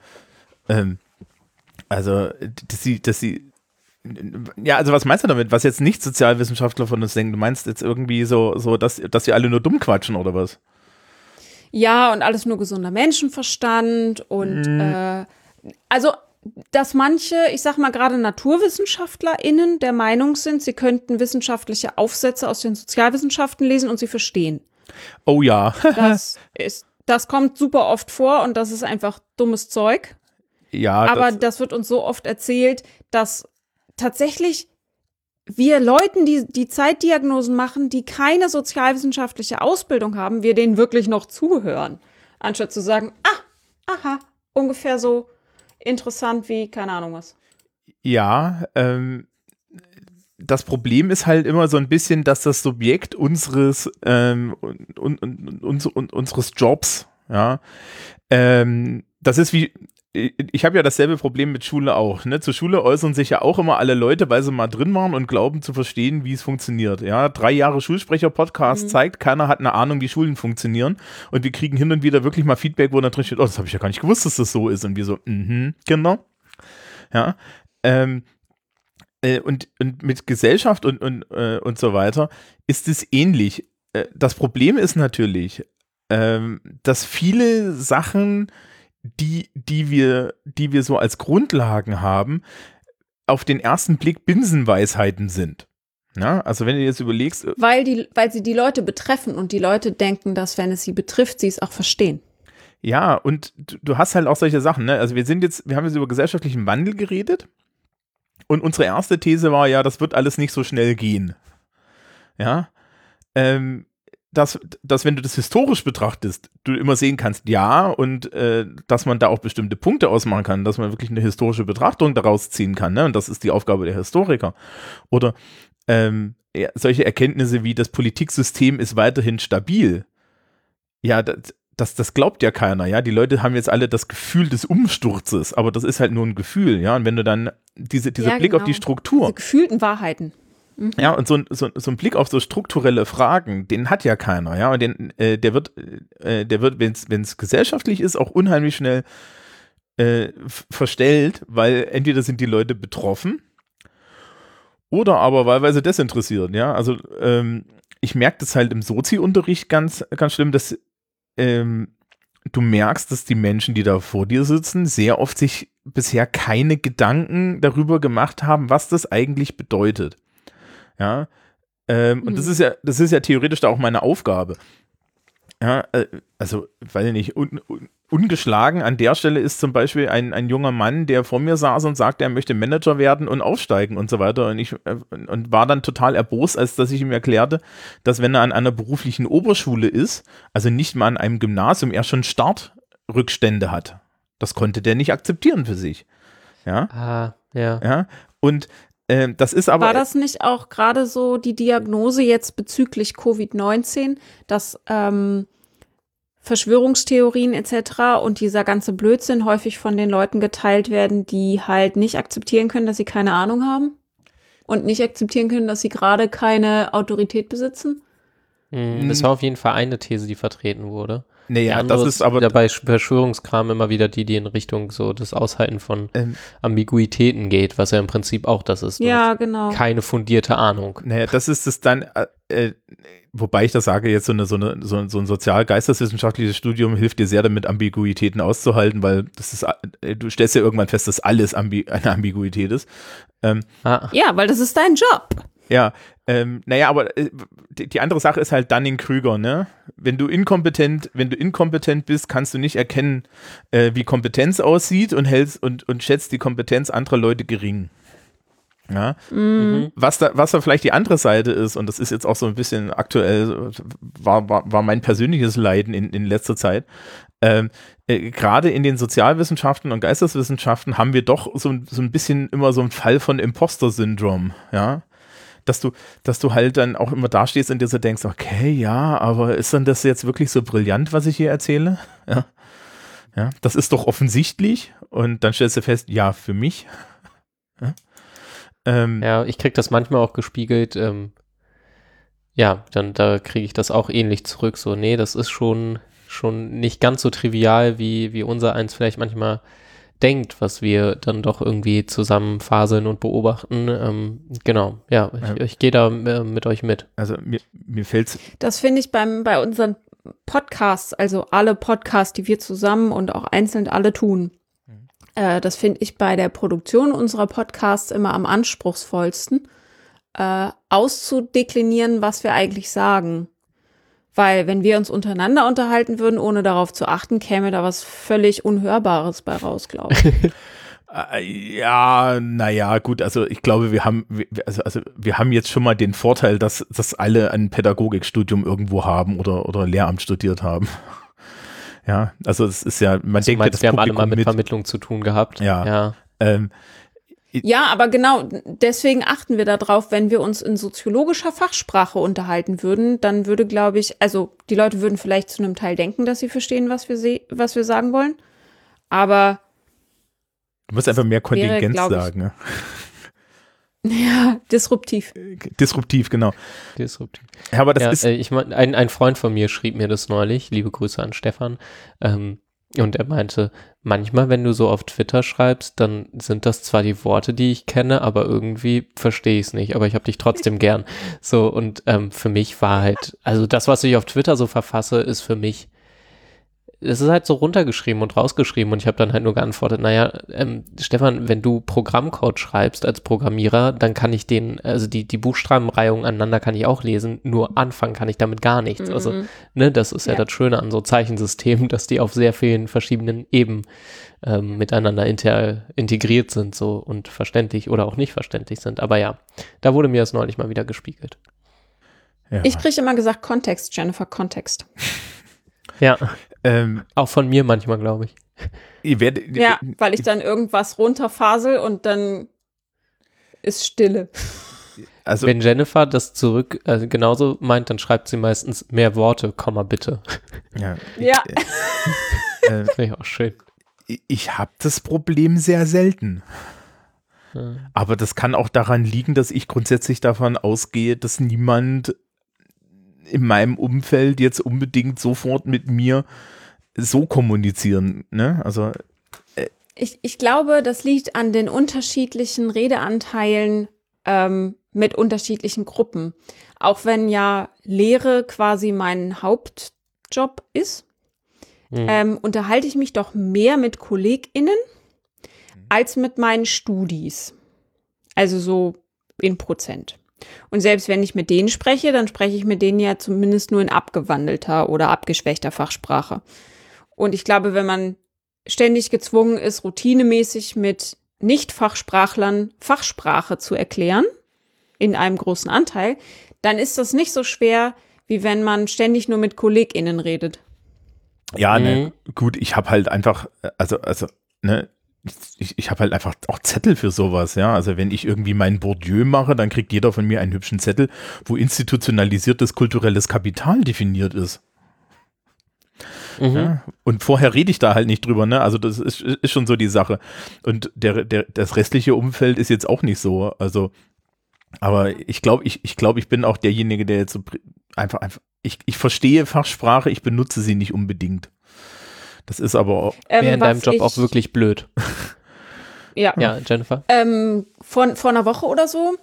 ähm, also, dass sie, dass sie ja, also was meinst du damit, was jetzt nicht Sozialwissenschaftler von uns denken? Du meinst jetzt irgendwie so, so dass, dass sie alle nur dumm quatschen oder was? Ja, und alles nur gesunder Menschenverstand und äh, also dass manche, ich sag mal gerade NaturwissenschaftlerInnen der Meinung sind, sie könnten wissenschaftliche Aufsätze aus den Sozialwissenschaften lesen und sie verstehen. Oh ja, Das ist, das kommt super oft vor und das ist einfach dummes Zeug. ja, Aber das, das wird uns so oft erzählt, dass tatsächlich wir Leuten, die die Zeitdiagnosen machen, die keine sozialwissenschaftliche Ausbildung haben, wir denen wirklich noch zuhören. Anstatt zu sagen, ah, aha, ungefähr so interessant wie, keine Ahnung was. ja, ähm, das Problem ist halt immer so ein bisschen, dass das Subjekt unseres, ähm, un, un, un, uns- un, unseres Jobs, ja, ähm, das ist wie, ich habe ja dasselbe Problem mit Schule auch. Ne? Zur Schule äußern sich ja auch immer alle Leute, weil sie mal drin waren und glauben zu verstehen, wie es funktioniert. Ja, drei Jahre Schulsprecher-Podcast zeigt, keiner hat eine Ahnung, wie Schulen funktionieren. Und wir kriegen hin und wieder wirklich mal Feedback, wo dann drin steht, oh, das habe ich ja gar nicht gewusst, dass das so ist. Und wir so, mhm, genau. Ja. Ähm, äh, und, und mit Gesellschaft und, und, äh, und so weiter ist es ähnlich. Äh, das Problem ist natürlich, ähm, dass viele Sachen, die, die, wir, die wir so als Grundlagen haben, auf den ersten Blick Binsenweisheiten sind. Na, also wenn du jetzt überlegst, äh, Weil, die, weil sie die Leute betreffen und die Leute denken, dass wenn es sie betrifft, sie es auch verstehen. ja, und du, du hast halt auch solche Sachen, ne? Also wir sind jetzt, wir haben jetzt über gesellschaftlichen Wandel geredet und unsere erste These war ja, das wird alles nicht so schnell gehen. Ja. Ähm, dass, dass, wenn du das historisch betrachtest, du immer sehen kannst, ja, und äh, dass man da auch bestimmte Punkte ausmachen kann, dass man wirklich eine historische Betrachtung daraus ziehen kann, ne? Und das ist die Aufgabe der Historiker. Oder ähm, ja, solche Erkenntnisse wie das Politiksystem ist weiterhin stabil. Ja, das, das, das glaubt ja keiner, ja. Die Leute haben jetzt alle das Gefühl des Umsturzes, aber das ist halt nur ein Gefühl, ja. Und wenn du dann diese, dieser Ja, Blick auf genau. die Struktur, Diese gefühlten Wahrheiten. ja, und so, ein- so, so ein Blick auf so strukturelle Fragen, den hat ja keiner, ja. Und den, äh, der wird, äh, der wird, wenn es gesellschaftlich ist, auch unheimlich schnell äh, verstellt, weil entweder sind die Leute betroffen oder aber wahlweise desinteressiert, ja. Also ähm, ich merke das halt im Sozi-Unterricht ganz, ganz schlimm, dass ähm, du merkst, dass die Menschen, die da vor dir sitzen, sehr oft sich bisher keine Gedanken darüber gemacht haben, was das eigentlich bedeutet. Ja. Ähm, Und das Mhm. ist ja, das ist ja theoretisch da auch meine Aufgabe. Ja, äh, also, weiß ich nicht, un, un, ungeschlagen an der Stelle ist zum Beispiel ein, ein junger Mann, der vor mir saß und sagte, er möchte Manager werden und aufsteigen und so weiter. Und ich äh, und war dann total erbost, als dass ich ihm erklärte, dass wenn er an einer beruflichen Oberschule ist, also nicht mal an einem Gymnasium, er schon Startrückstände hat. Das konnte der nicht akzeptieren für sich. Ja, Ah, ja. ja. Und äh, das ist aber. War das nicht auch gerade so die Diagnose jetzt bezüglich Covid-19, dass ähm, Verschwörungstheorien etc. und dieser ganze Blödsinn häufig von den Leuten geteilt werden, die halt nicht akzeptieren können, dass sie keine Ahnung haben und nicht akzeptieren können, dass sie gerade keine Autorität besitzen? Hm, Das war auf jeden Fall eine These, die vertreten wurde. Naja, andere das ist aber. wieder bei Verschwörungskram immer wieder die, die in Richtung so das Aushalten von Ähm, Ambiguitäten geht, was ja im Prinzip auch das ist. Ja, genau. Keine fundierte Ahnung. Naja, das ist es dann, äh, äh, wobei ich das sage, jetzt so, eine, so, eine, so, so ein sozial-geisteswissenschaftliches Studium hilft dir sehr damit, Ambiguitäten auszuhalten, weil das ist, äh, du stellst ja irgendwann fest, dass alles ambi eine Ambiguität ist. Ähm, Ah, Ja, weil das ist dein Job. Ja, ähm, naja, aber äh, die, die andere Sache ist halt Dunning-Krüger, ne? Wenn du inkompetent, wenn du inkompetent bist, kannst du nicht erkennen, äh, wie Kompetenz aussieht und hältst und, und schätzt die Kompetenz anderer Leute gering. Ja. Was da, was da vielleicht die andere Seite ist, und das ist jetzt auch so ein bisschen aktuell, war, war, war mein persönliches Leiden in, in letzter Zeit. Ähm, äh, Gerade in den Sozialwissenschaften und Geisteswissenschaften haben wir doch so, ein- so ein bisschen immer so einen Fall von Imposter-Syndrom, ja. Dass du, dass du halt dann auch immer dastehst und dir so denkst, okay, ja, aber ist dann das jetzt wirklich so brillant, was ich hier erzähle? Ja. Ja, das ist doch offensichtlich. Und dann stellst du fest, ja, für mich. Ja. Ähm, ja, ich krieg das manchmal auch gespiegelt. Ähm, ja, dann da kriege ich das auch ähnlich zurück. So, nee, das ist schon, schon nicht ganz so trivial, wie, wie unser eins vielleicht manchmal denkt, was wir dann doch irgendwie zusammenfaseln und beobachten. Ähm, genau, ja, ich, ich gehe da äh, mit euch mit. Also mir, mir fällt's, Das finde ich beim, bei unseren Podcasts, also alle Podcasts, die wir zusammen und auch einzeln alle tun. Äh, das finde ich bei der Produktion unserer Podcasts immer am anspruchsvollsten, äh, auszudeklinieren, was wir eigentlich sagen. Weil wenn wir uns untereinander unterhalten würden, ohne darauf zu achten, käme da was völlig Unhörbares bei raus, glaube ich. äh, ja, naja, gut, also ich glaube, wir haben, wir- also, also wir haben jetzt schon mal den Vorteil, dass, dass alle ein Pädagogikstudium irgendwo haben oder, oder Lehramt studiert haben. Ja, also es ist ja, man Du denkt ja, meinst, das wir haben alle mal Publikum mit, mit, Vermittlung zu tun gehabt. Ja. ja. ähm, Ja, aber genau deswegen achten wir darauf, wenn wir uns in soziologischer Fachsprache unterhalten würden, dann würde, glaube ich, also die Leute würden vielleicht zu einem Teil denken, dass sie verstehen, was wir, was wir sagen wollen. Aber du musst einfach mehr Kontingenz ich- sagen. Ne? ja, disruptiv. Disruptiv, genau. Disruptiv. Ja, aber das ja, ist, äh, ich mein, ein, ein Freund von mir schrieb mir das neulich, liebe Grüße an Stefan, ähm, und er meinte, manchmal, wenn du so auf Twitter schreibst, dann sind das zwar die Worte, die ich kenne, aber irgendwie verstehe ich es nicht, aber ich habe dich trotzdem gern. So, und ähm, für mich war halt, also das, was ich auf Twitter so verfasse, ist für mich, es ist halt so runtergeschrieben und rausgeschrieben und ich habe dann halt nur geantwortet, naja, ähm, Stefan, wenn du Programmcode schreibst als Programmierer, dann kann ich den, also die, die Buchstabenreihung aneinander kann ich auch lesen, nur anfangen kann ich damit gar nichts. Also, Mhm. ne, das ist ja, Ja. das Schöne an so Zeichensystemen, dass die auf sehr vielen verschiedenen Ebenen ähm, miteinander inter, integriert sind so und verständlich oder auch nicht verständlich sind. Aber ja, da wurde mir das neulich mal wieder gespiegelt. ja. Ich kriege immer gesagt Kontext, Jennifer, Kontext. Ja, ähm, auch von mir manchmal, glaube ich. ihr werdet, Ja, weil ich dann irgendwas runterfasel und dann ist Stille. also Wenn Jennifer das zurück äh, genauso meint, dann schreibt sie meistens mehr Worte, Komma bitte. ja, Ja. äh, Finde ich auch schön. ich, ich habe das Problem sehr selten. Ja. Aber das kann auch daran liegen, dass ich grundsätzlich davon ausgehe, dass niemand in meinem Umfeld jetzt unbedingt sofort mit mir so kommunizieren. Ne? Also Ich, ich glaube, das liegt an den unterschiedlichen Redeanteilen ähm, mit unterschiedlichen Gruppen. Auch wenn ja Lehre quasi mein Hauptjob ist, Hm. ähm, unterhalte ich mich doch mehr mit KollegInnen als mit meinen Studis. Also so in Prozent. Und selbst wenn ich mit denen spreche, dann spreche ich mit denen ja zumindest nur in abgewandelter oder abgeschwächter Fachsprache. Und ich glaube, wenn man ständig gezwungen ist, routinemäßig mit Nicht-Fachsprachlern Fachsprache zu erklären, in einem großen Anteil, dann ist das nicht so schwer, wie wenn man ständig nur mit KollegInnen redet. ja, Mhm. ne, gut, ich habe halt einfach, also, also, ne, ich, ich habe halt einfach auch Zettel für sowas, ja. Also wenn ich irgendwie meinen Bourdieu mache, dann kriegt jeder von mir einen hübschen Zettel, wo institutionalisiertes kulturelles Kapital definiert ist. Mhm. Ja? Und vorher rede ich da halt nicht drüber, ne? Also das ist, ist schon so die Sache. Und der, der, das restliche Umfeld ist jetzt auch nicht so. Also, aber ich glaube, ich, ich glaube, ich bin auch derjenige, der jetzt so einfach, einfach, ich, ich verstehe Fachsprache, ich benutze sie nicht unbedingt. Das ist aber auch, Ähm, Wäre in deinem Job ich, auch wirklich blöd. Ja. Ja, Jennifer? Ähm, von, vor einer Woche oder so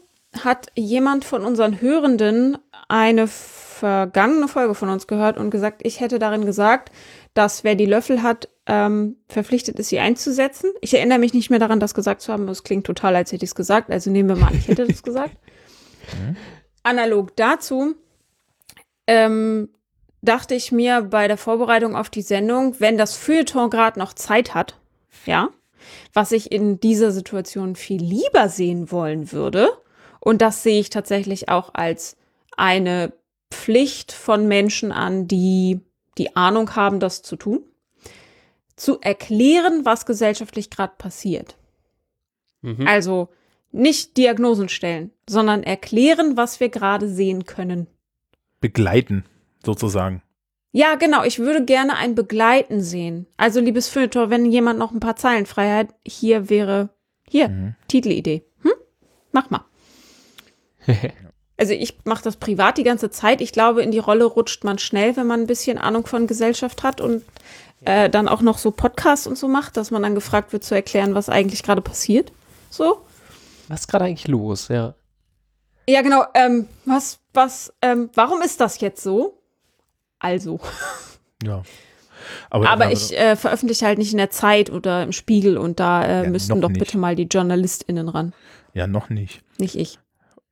hat jemand von unseren Hörenden eine vergangene Folge von uns gehört und gesagt, ich hätte darin gesagt, dass wer die Löffel hat, ähm, verpflichtet ist, sie einzusetzen. Ich erinnere mich nicht mehr daran, das gesagt zu haben. Es klingt total, als hätte ich es gesagt. Also nehmen wir mal an, ich hätte das gesagt. Analog dazu ähm, dachte ich mir bei der Vorbereitung auf die Sendung, wenn das Feuilleton gerade noch Zeit hat, ja, was ich in dieser Situation viel lieber sehen wollen würde, und das sehe ich tatsächlich auch als eine Pflicht von Menschen an, die die Ahnung haben, das zu tun, zu erklären, was gesellschaftlich gerade passiert. Mhm. Also nicht Diagnosen stellen, sondern erklären, was wir gerade sehen können. Begleiten, sozusagen. Ja, genau. Ich würde gerne ein Begleiten sehen. Also, liebes Feuilleton, wenn jemand noch ein paar Zeilen frei hat, hier wäre, hier, Mhm. Titelidee. Hm? Mach mal. Also ich mache das privat die ganze Zeit. Ich glaube, in die Rolle rutscht man schnell, wenn man ein bisschen Ahnung von Gesellschaft hat und äh, dann auch noch so Podcasts und so macht, dass man dann gefragt wird zu erklären, was eigentlich gerade passiert. So. Was ist gerade eigentlich los? Ja. Ja, genau. Ähm, was, was, ähm, warum ist das jetzt so? Also. Ja. Aber, Aber ich äh, veröffentliche halt nicht in der Zeit oder im Spiegel und da äh, Ja, müssten doch nicht. bitte mal die JournalistInnen ran. Ja, noch nicht. Nicht ich.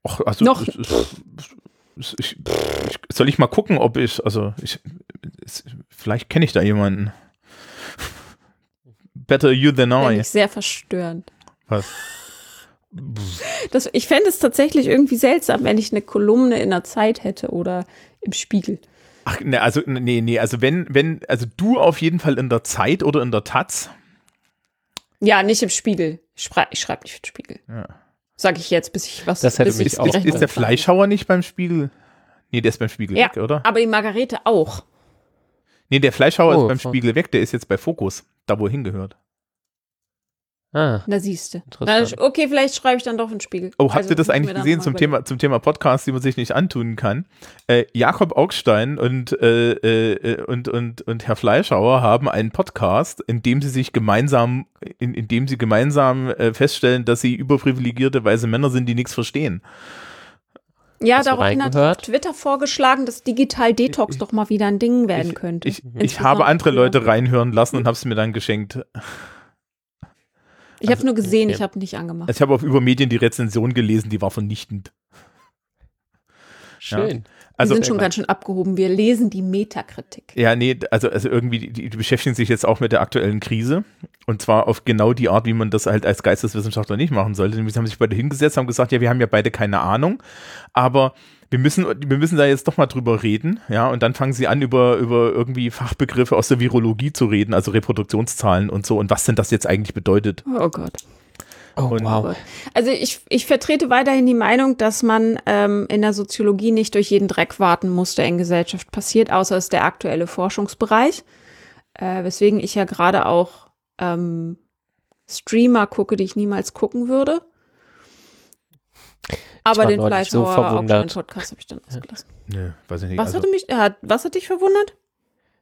Och, also, Noch. es- Ich, ich, soll ich mal gucken, ob ich, also ich, vielleicht kenne ich da jemanden. Better you than Finde I. ich sehr verstörend. Was? Das, ich fände es tatsächlich irgendwie seltsam, wenn ich eine Kolumne in der Zeit hätte oder im Spiegel. Ach, ne, also, nee, nee, also wenn, wenn, also du auf jeden Fall in der Zeit oder in der Taz. Ja, nicht im Spiegel. Ich, schrei ich schreibe nicht für den Spiegel. Ja. Sag ich jetzt, bis ich was Das hätte mich auch ist, ist der. Fleischhauer nicht beim Spiegel? Nee, der ist beim Spiegel Ja, weg, oder? aber die Margarete auch. Nee, der Fleischhauer Oh, ist beim. Spiegel weg, der ist jetzt bei Fokus, da wo er hingehört. Ah, Da siehst du. Okay, vielleicht schreibe ich dann doch in den Spiegel. Oh, habt Also, ihr das eigentlich gesehen zum. Thema, zum Thema Podcast, die man sich nicht antun kann? Äh, Jakob Augstein und, äh, äh, und, und, und Herr Fleischhauer haben einen Podcast, in dem sie sich gemeinsam, in, in dem sie gemeinsam äh, feststellen, dass sie überprivilegierte weiße Männer sind, die nichts verstehen. Ja, Hast daraufhin hat? Twitter vorgeschlagen, dass Digital Detox Ich- doch mal wieder ein Ding werden ich, könnte. Ich, ich habe andere. Leute reinhören lassen und habe es mir dann geschenkt. Ich habe nur gesehen, okay. ich habe nicht angemacht. Also ich habe auf Übermedien die Rezension gelesen, die war vernichtend. schön. Also, Wir sind schon ganz schön abgehoben. Wir lesen die Metakritik. Ja, nee, also, also irgendwie, die, die beschäftigen sich jetzt auch mit der aktuellen Krise. Und zwar auf genau die Art, wie man das halt als Geisteswissenschaftler nicht machen sollte. Nämlich, sie haben sich beide hingesetzt, haben gesagt, ja, wir haben ja beide keine Ahnung, aber wir müssen, wir müssen da jetzt doch mal drüber reden, ja, und dann fangen sie an, über, über irgendwie Fachbegriffe aus der Virologie zu reden, also Reproduktionszahlen und so, und was denn das jetzt eigentlich bedeutet. Oh Gott. Oh, Und- wow. Also ich, ich vertrete weiterhin die Meinung, dass man ähm, in der Soziologie nicht durch jeden Dreck warten muss, der in Gesellschaft passiert, außer es ist der aktuelle Forschungsbereich. Äh, weswegen ich ja gerade auch ähm, Streamer gucke, die ich niemals gucken würde. Aber den neulich so Fleischhauer verwundert. Podcast habe ich dann ausgelassen. Nö, weiß ich nicht. Was, also, hatte mich, äh, hat, was hat dich verwundert?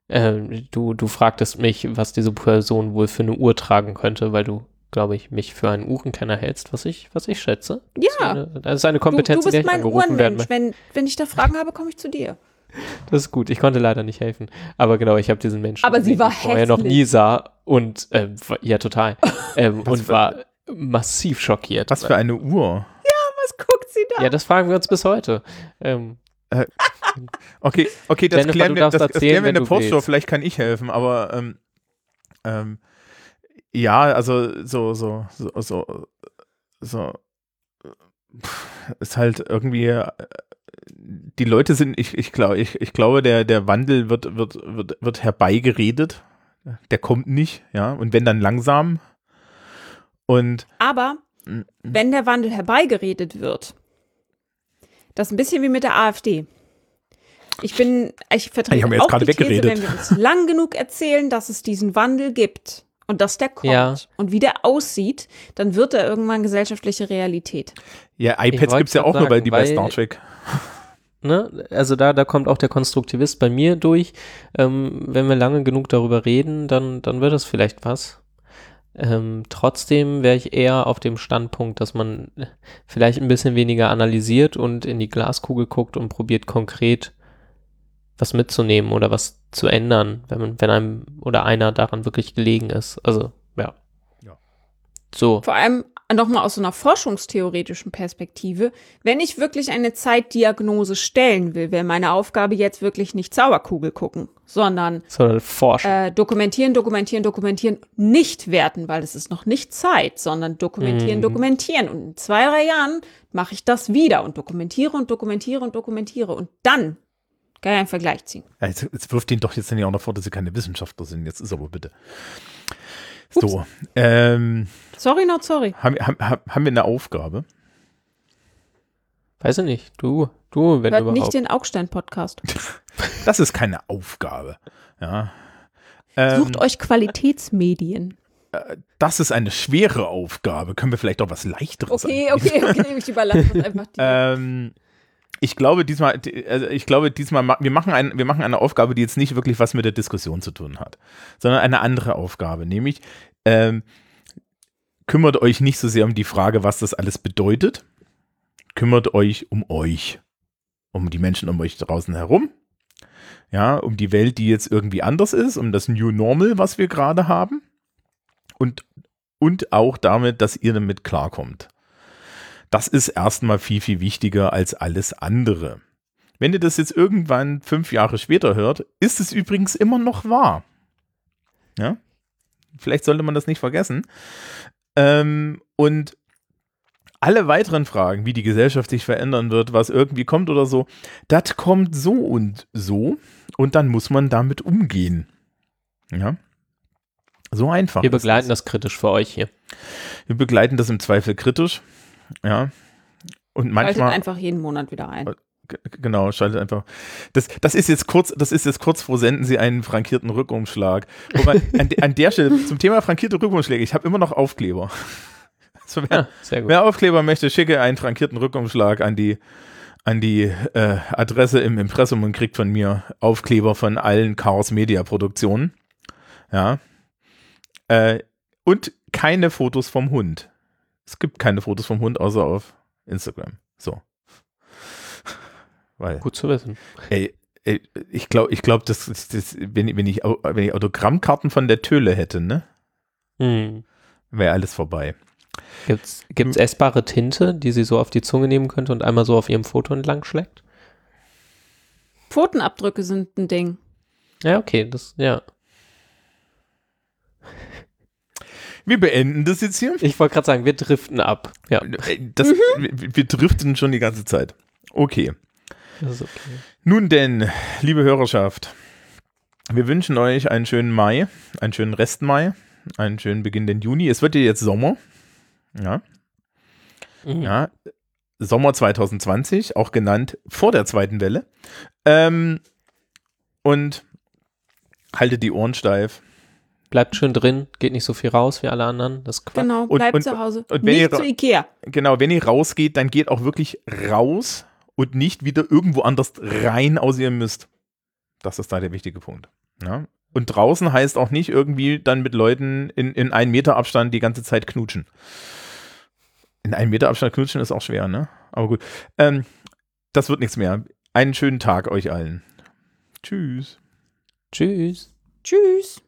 Ähm, du, du fragtest mich, was diese Person wohl für eine Uhr tragen könnte, weil du, glaube ich, mich für einen Uhrenkenner hältst, was ich, was ich schätze. Das ist Ja, eine, das ist eine du, Kompetenz, du der bist ich mein Uhrenmensch. Wenn, wenn ich da Fragen habe, komme ich zu dir. Das ist gut. Ich konnte leider nicht helfen. Aber genau, ich habe diesen Menschen, Aber sie war den ich vorher noch nie sah und äh, ja total ähm, und für- war massiv schockiert. was für eine Uhr. Was guckt sie da? ja, das fragen wir uns bis heute. Ähm, Okay, okay, das Jennifer, klären wir, das, das erzählen, klären wir in der Postshow, vielleicht kann ich helfen, aber ähm, ähm, ja, also so, so, so, so, so ist halt irgendwie äh, die Leute sind, ich, ich glaube, ich, ich glaube, der, der Wandel wird, wird, wird, wird herbeigeredet. Der kommt nicht, ja, und wenn dann langsam. Und Aber. Wenn der Wandel herbeigeredet wird, das ist ein bisschen wie mit der AfD. Ich bin, ich vertrete Ich hab mir jetzt auch gerade die These, weggeredet. wenn wir uns lang genug erzählen, dass es diesen Wandel gibt und dass der kommt Ja. und wie der aussieht, dann wird er irgendwann gesellschaftliche Realität. ja, iPads gibt es ja auch nur, weil sagen, die bei Star Trek. ne? Also da, da kommt auch der Konstruktivist bei mir durch. Ähm, wenn wir lange genug darüber reden, dann, dann wird es vielleicht was. Ähm, trotzdem wäre ich eher auf dem Standpunkt, dass man vielleicht ein bisschen weniger analysiert und in die Glaskugel guckt und probiert konkret was mitzunehmen oder was zu ändern, wenn man, wenn einem oder einer daran wirklich gelegen ist. Also, ja. Ja. So. Vor allem nochmal aus so einer forschungstheoretischen Perspektive, wenn ich wirklich eine Zeitdiagnose stellen will, wäre meine Aufgabe jetzt wirklich nicht Zauberkugel gucken, sondern Sondern forschen. äh, dokumentieren, dokumentieren, dokumentieren, nicht werten, weil es ist noch nicht Zeit, sondern dokumentieren, Mhm. dokumentieren. Und in zwei, drei Jahren mache ich das wieder und dokumentiere und dokumentiere und dokumentiere. Und dann kann ich einen Vergleich ziehen. Ja, Jetzt, jetzt wirft ihnen doch jetzt nicht auch noch vor, dass sie keine Wissenschaftler sind. Jetzt ist aber bitte. So, ähm, Sorry, not sorry. haben, haben, haben wir eine Aufgabe? Weiß ich nicht. Du, du, wenn Hört überhaupt. nicht den Augstein-Podcast. Das ist keine Aufgabe. Ja. Ähm, Sucht euch Qualitätsmedien. das ist eine schwere Aufgabe. Können wir vielleicht auch was leichteres Okay, okay, okay, ich überlasse das einfach dir. Ähm, ich glaube diesmal, also ich glaube diesmal, ma- wir machen, ein, wir machen eine Aufgabe, die jetzt nicht wirklich was mit der Diskussion zu tun hat, sondern eine andere Aufgabe, nämlich ähm, kümmert euch nicht so sehr um die Frage, was das alles bedeutet, kümmert euch um euch, um die Menschen um euch draußen herum, ja, um die Welt, die jetzt irgendwie anders ist, um das New Normal, was wir gerade haben. Und, und auch damit, dass ihr damit klarkommt. Das ist erstmal viel, viel wichtiger als alles andere. Wenn ihr das jetzt irgendwann fünf Jahre später hört, ist es übrigens immer noch wahr. Ja? Vielleicht sollte man das nicht vergessen. Ähm, und alle weiteren Fragen, wie die Gesellschaft sich verändern wird, was irgendwie kommt oder so, das kommt so und so und dann muss man damit umgehen. Ja? So einfach. Wir begleiten das kritisch für euch hier. Wir begleiten das im Zweifel kritisch. Ja. Und Schaltet manchmal. einfach jeden Monat wieder ein. G- Genau, schaltet einfach. Das, das ist jetzt kurz, das ist jetzt kurz vor senden Sie einen frankierten Rückumschlag. Wobei, an, de- an der Stelle, zum Thema frankierte Rückumschläge, ich habe immer noch Aufkleber. Also wer, Ja, sehr gut. wer Aufkleber möchte, schicke einen frankierten Rückumschlag an die, an die äh, Adresse im Impressum und kriegt von mir Aufkleber von allen Chaos Media Produktionen. Ja. Äh, und keine Fotos vom Hund. Es gibt keine Fotos vom Hund, außer auf Instagram. So. Weil, Gut zu wissen. ey, ey ich glaube, ich glaub, das, das, das, wenn, ich- wenn, ich, wenn ich Autogrammkarten von der Töle hätte, ne, Hm. wäre alles vorbei. Gibt's, gibt's essbare Tinte, die sie so auf die Zunge nehmen könnte und einmal so auf ihrem Foto entlang schlägt? Pfotenabdrücke sind ein Ding. Ja, okay, das, ja. Wir beenden das jetzt hier. Ich wollte gerade sagen, wir driften ab. Ja, Ey, Das, wir, wir driften schon die ganze Zeit. Okay. das ist okay. Nun denn, liebe Hörerschaft, wir wünschen euch einen schönen Mai, einen schönen Rest Mai, einen schönen Beginn den Juni. Es wird ja jetzt Sommer. Ja, Mhm. ja. Sommer 2020, auch genannt vor der zweiten Welle. Ähm, und haltet die Ohren steif. Bleibt schön drin, geht nicht so viel raus wie alle anderen. Das ist Quatsch. Genau, bleibt und- zu Hause. und wenn Nicht ihr- zu Ikea. Genau, wenn ihr rausgeht, dann geht auch wirklich raus und nicht wieder irgendwo anders rein, außer ihr müsst. Das ist da der wichtige Punkt. Ja? Und draußen heißt auch nicht irgendwie dann mit Leuten in, in einen Meter Abstand die ganze Zeit knutschen. In einen Meter Abstand knutschen ist auch schwer, ne? Aber gut. Ähm, das wird nichts mehr. Einen schönen Tag euch allen. Tschüss. Tschüss. Tschüss.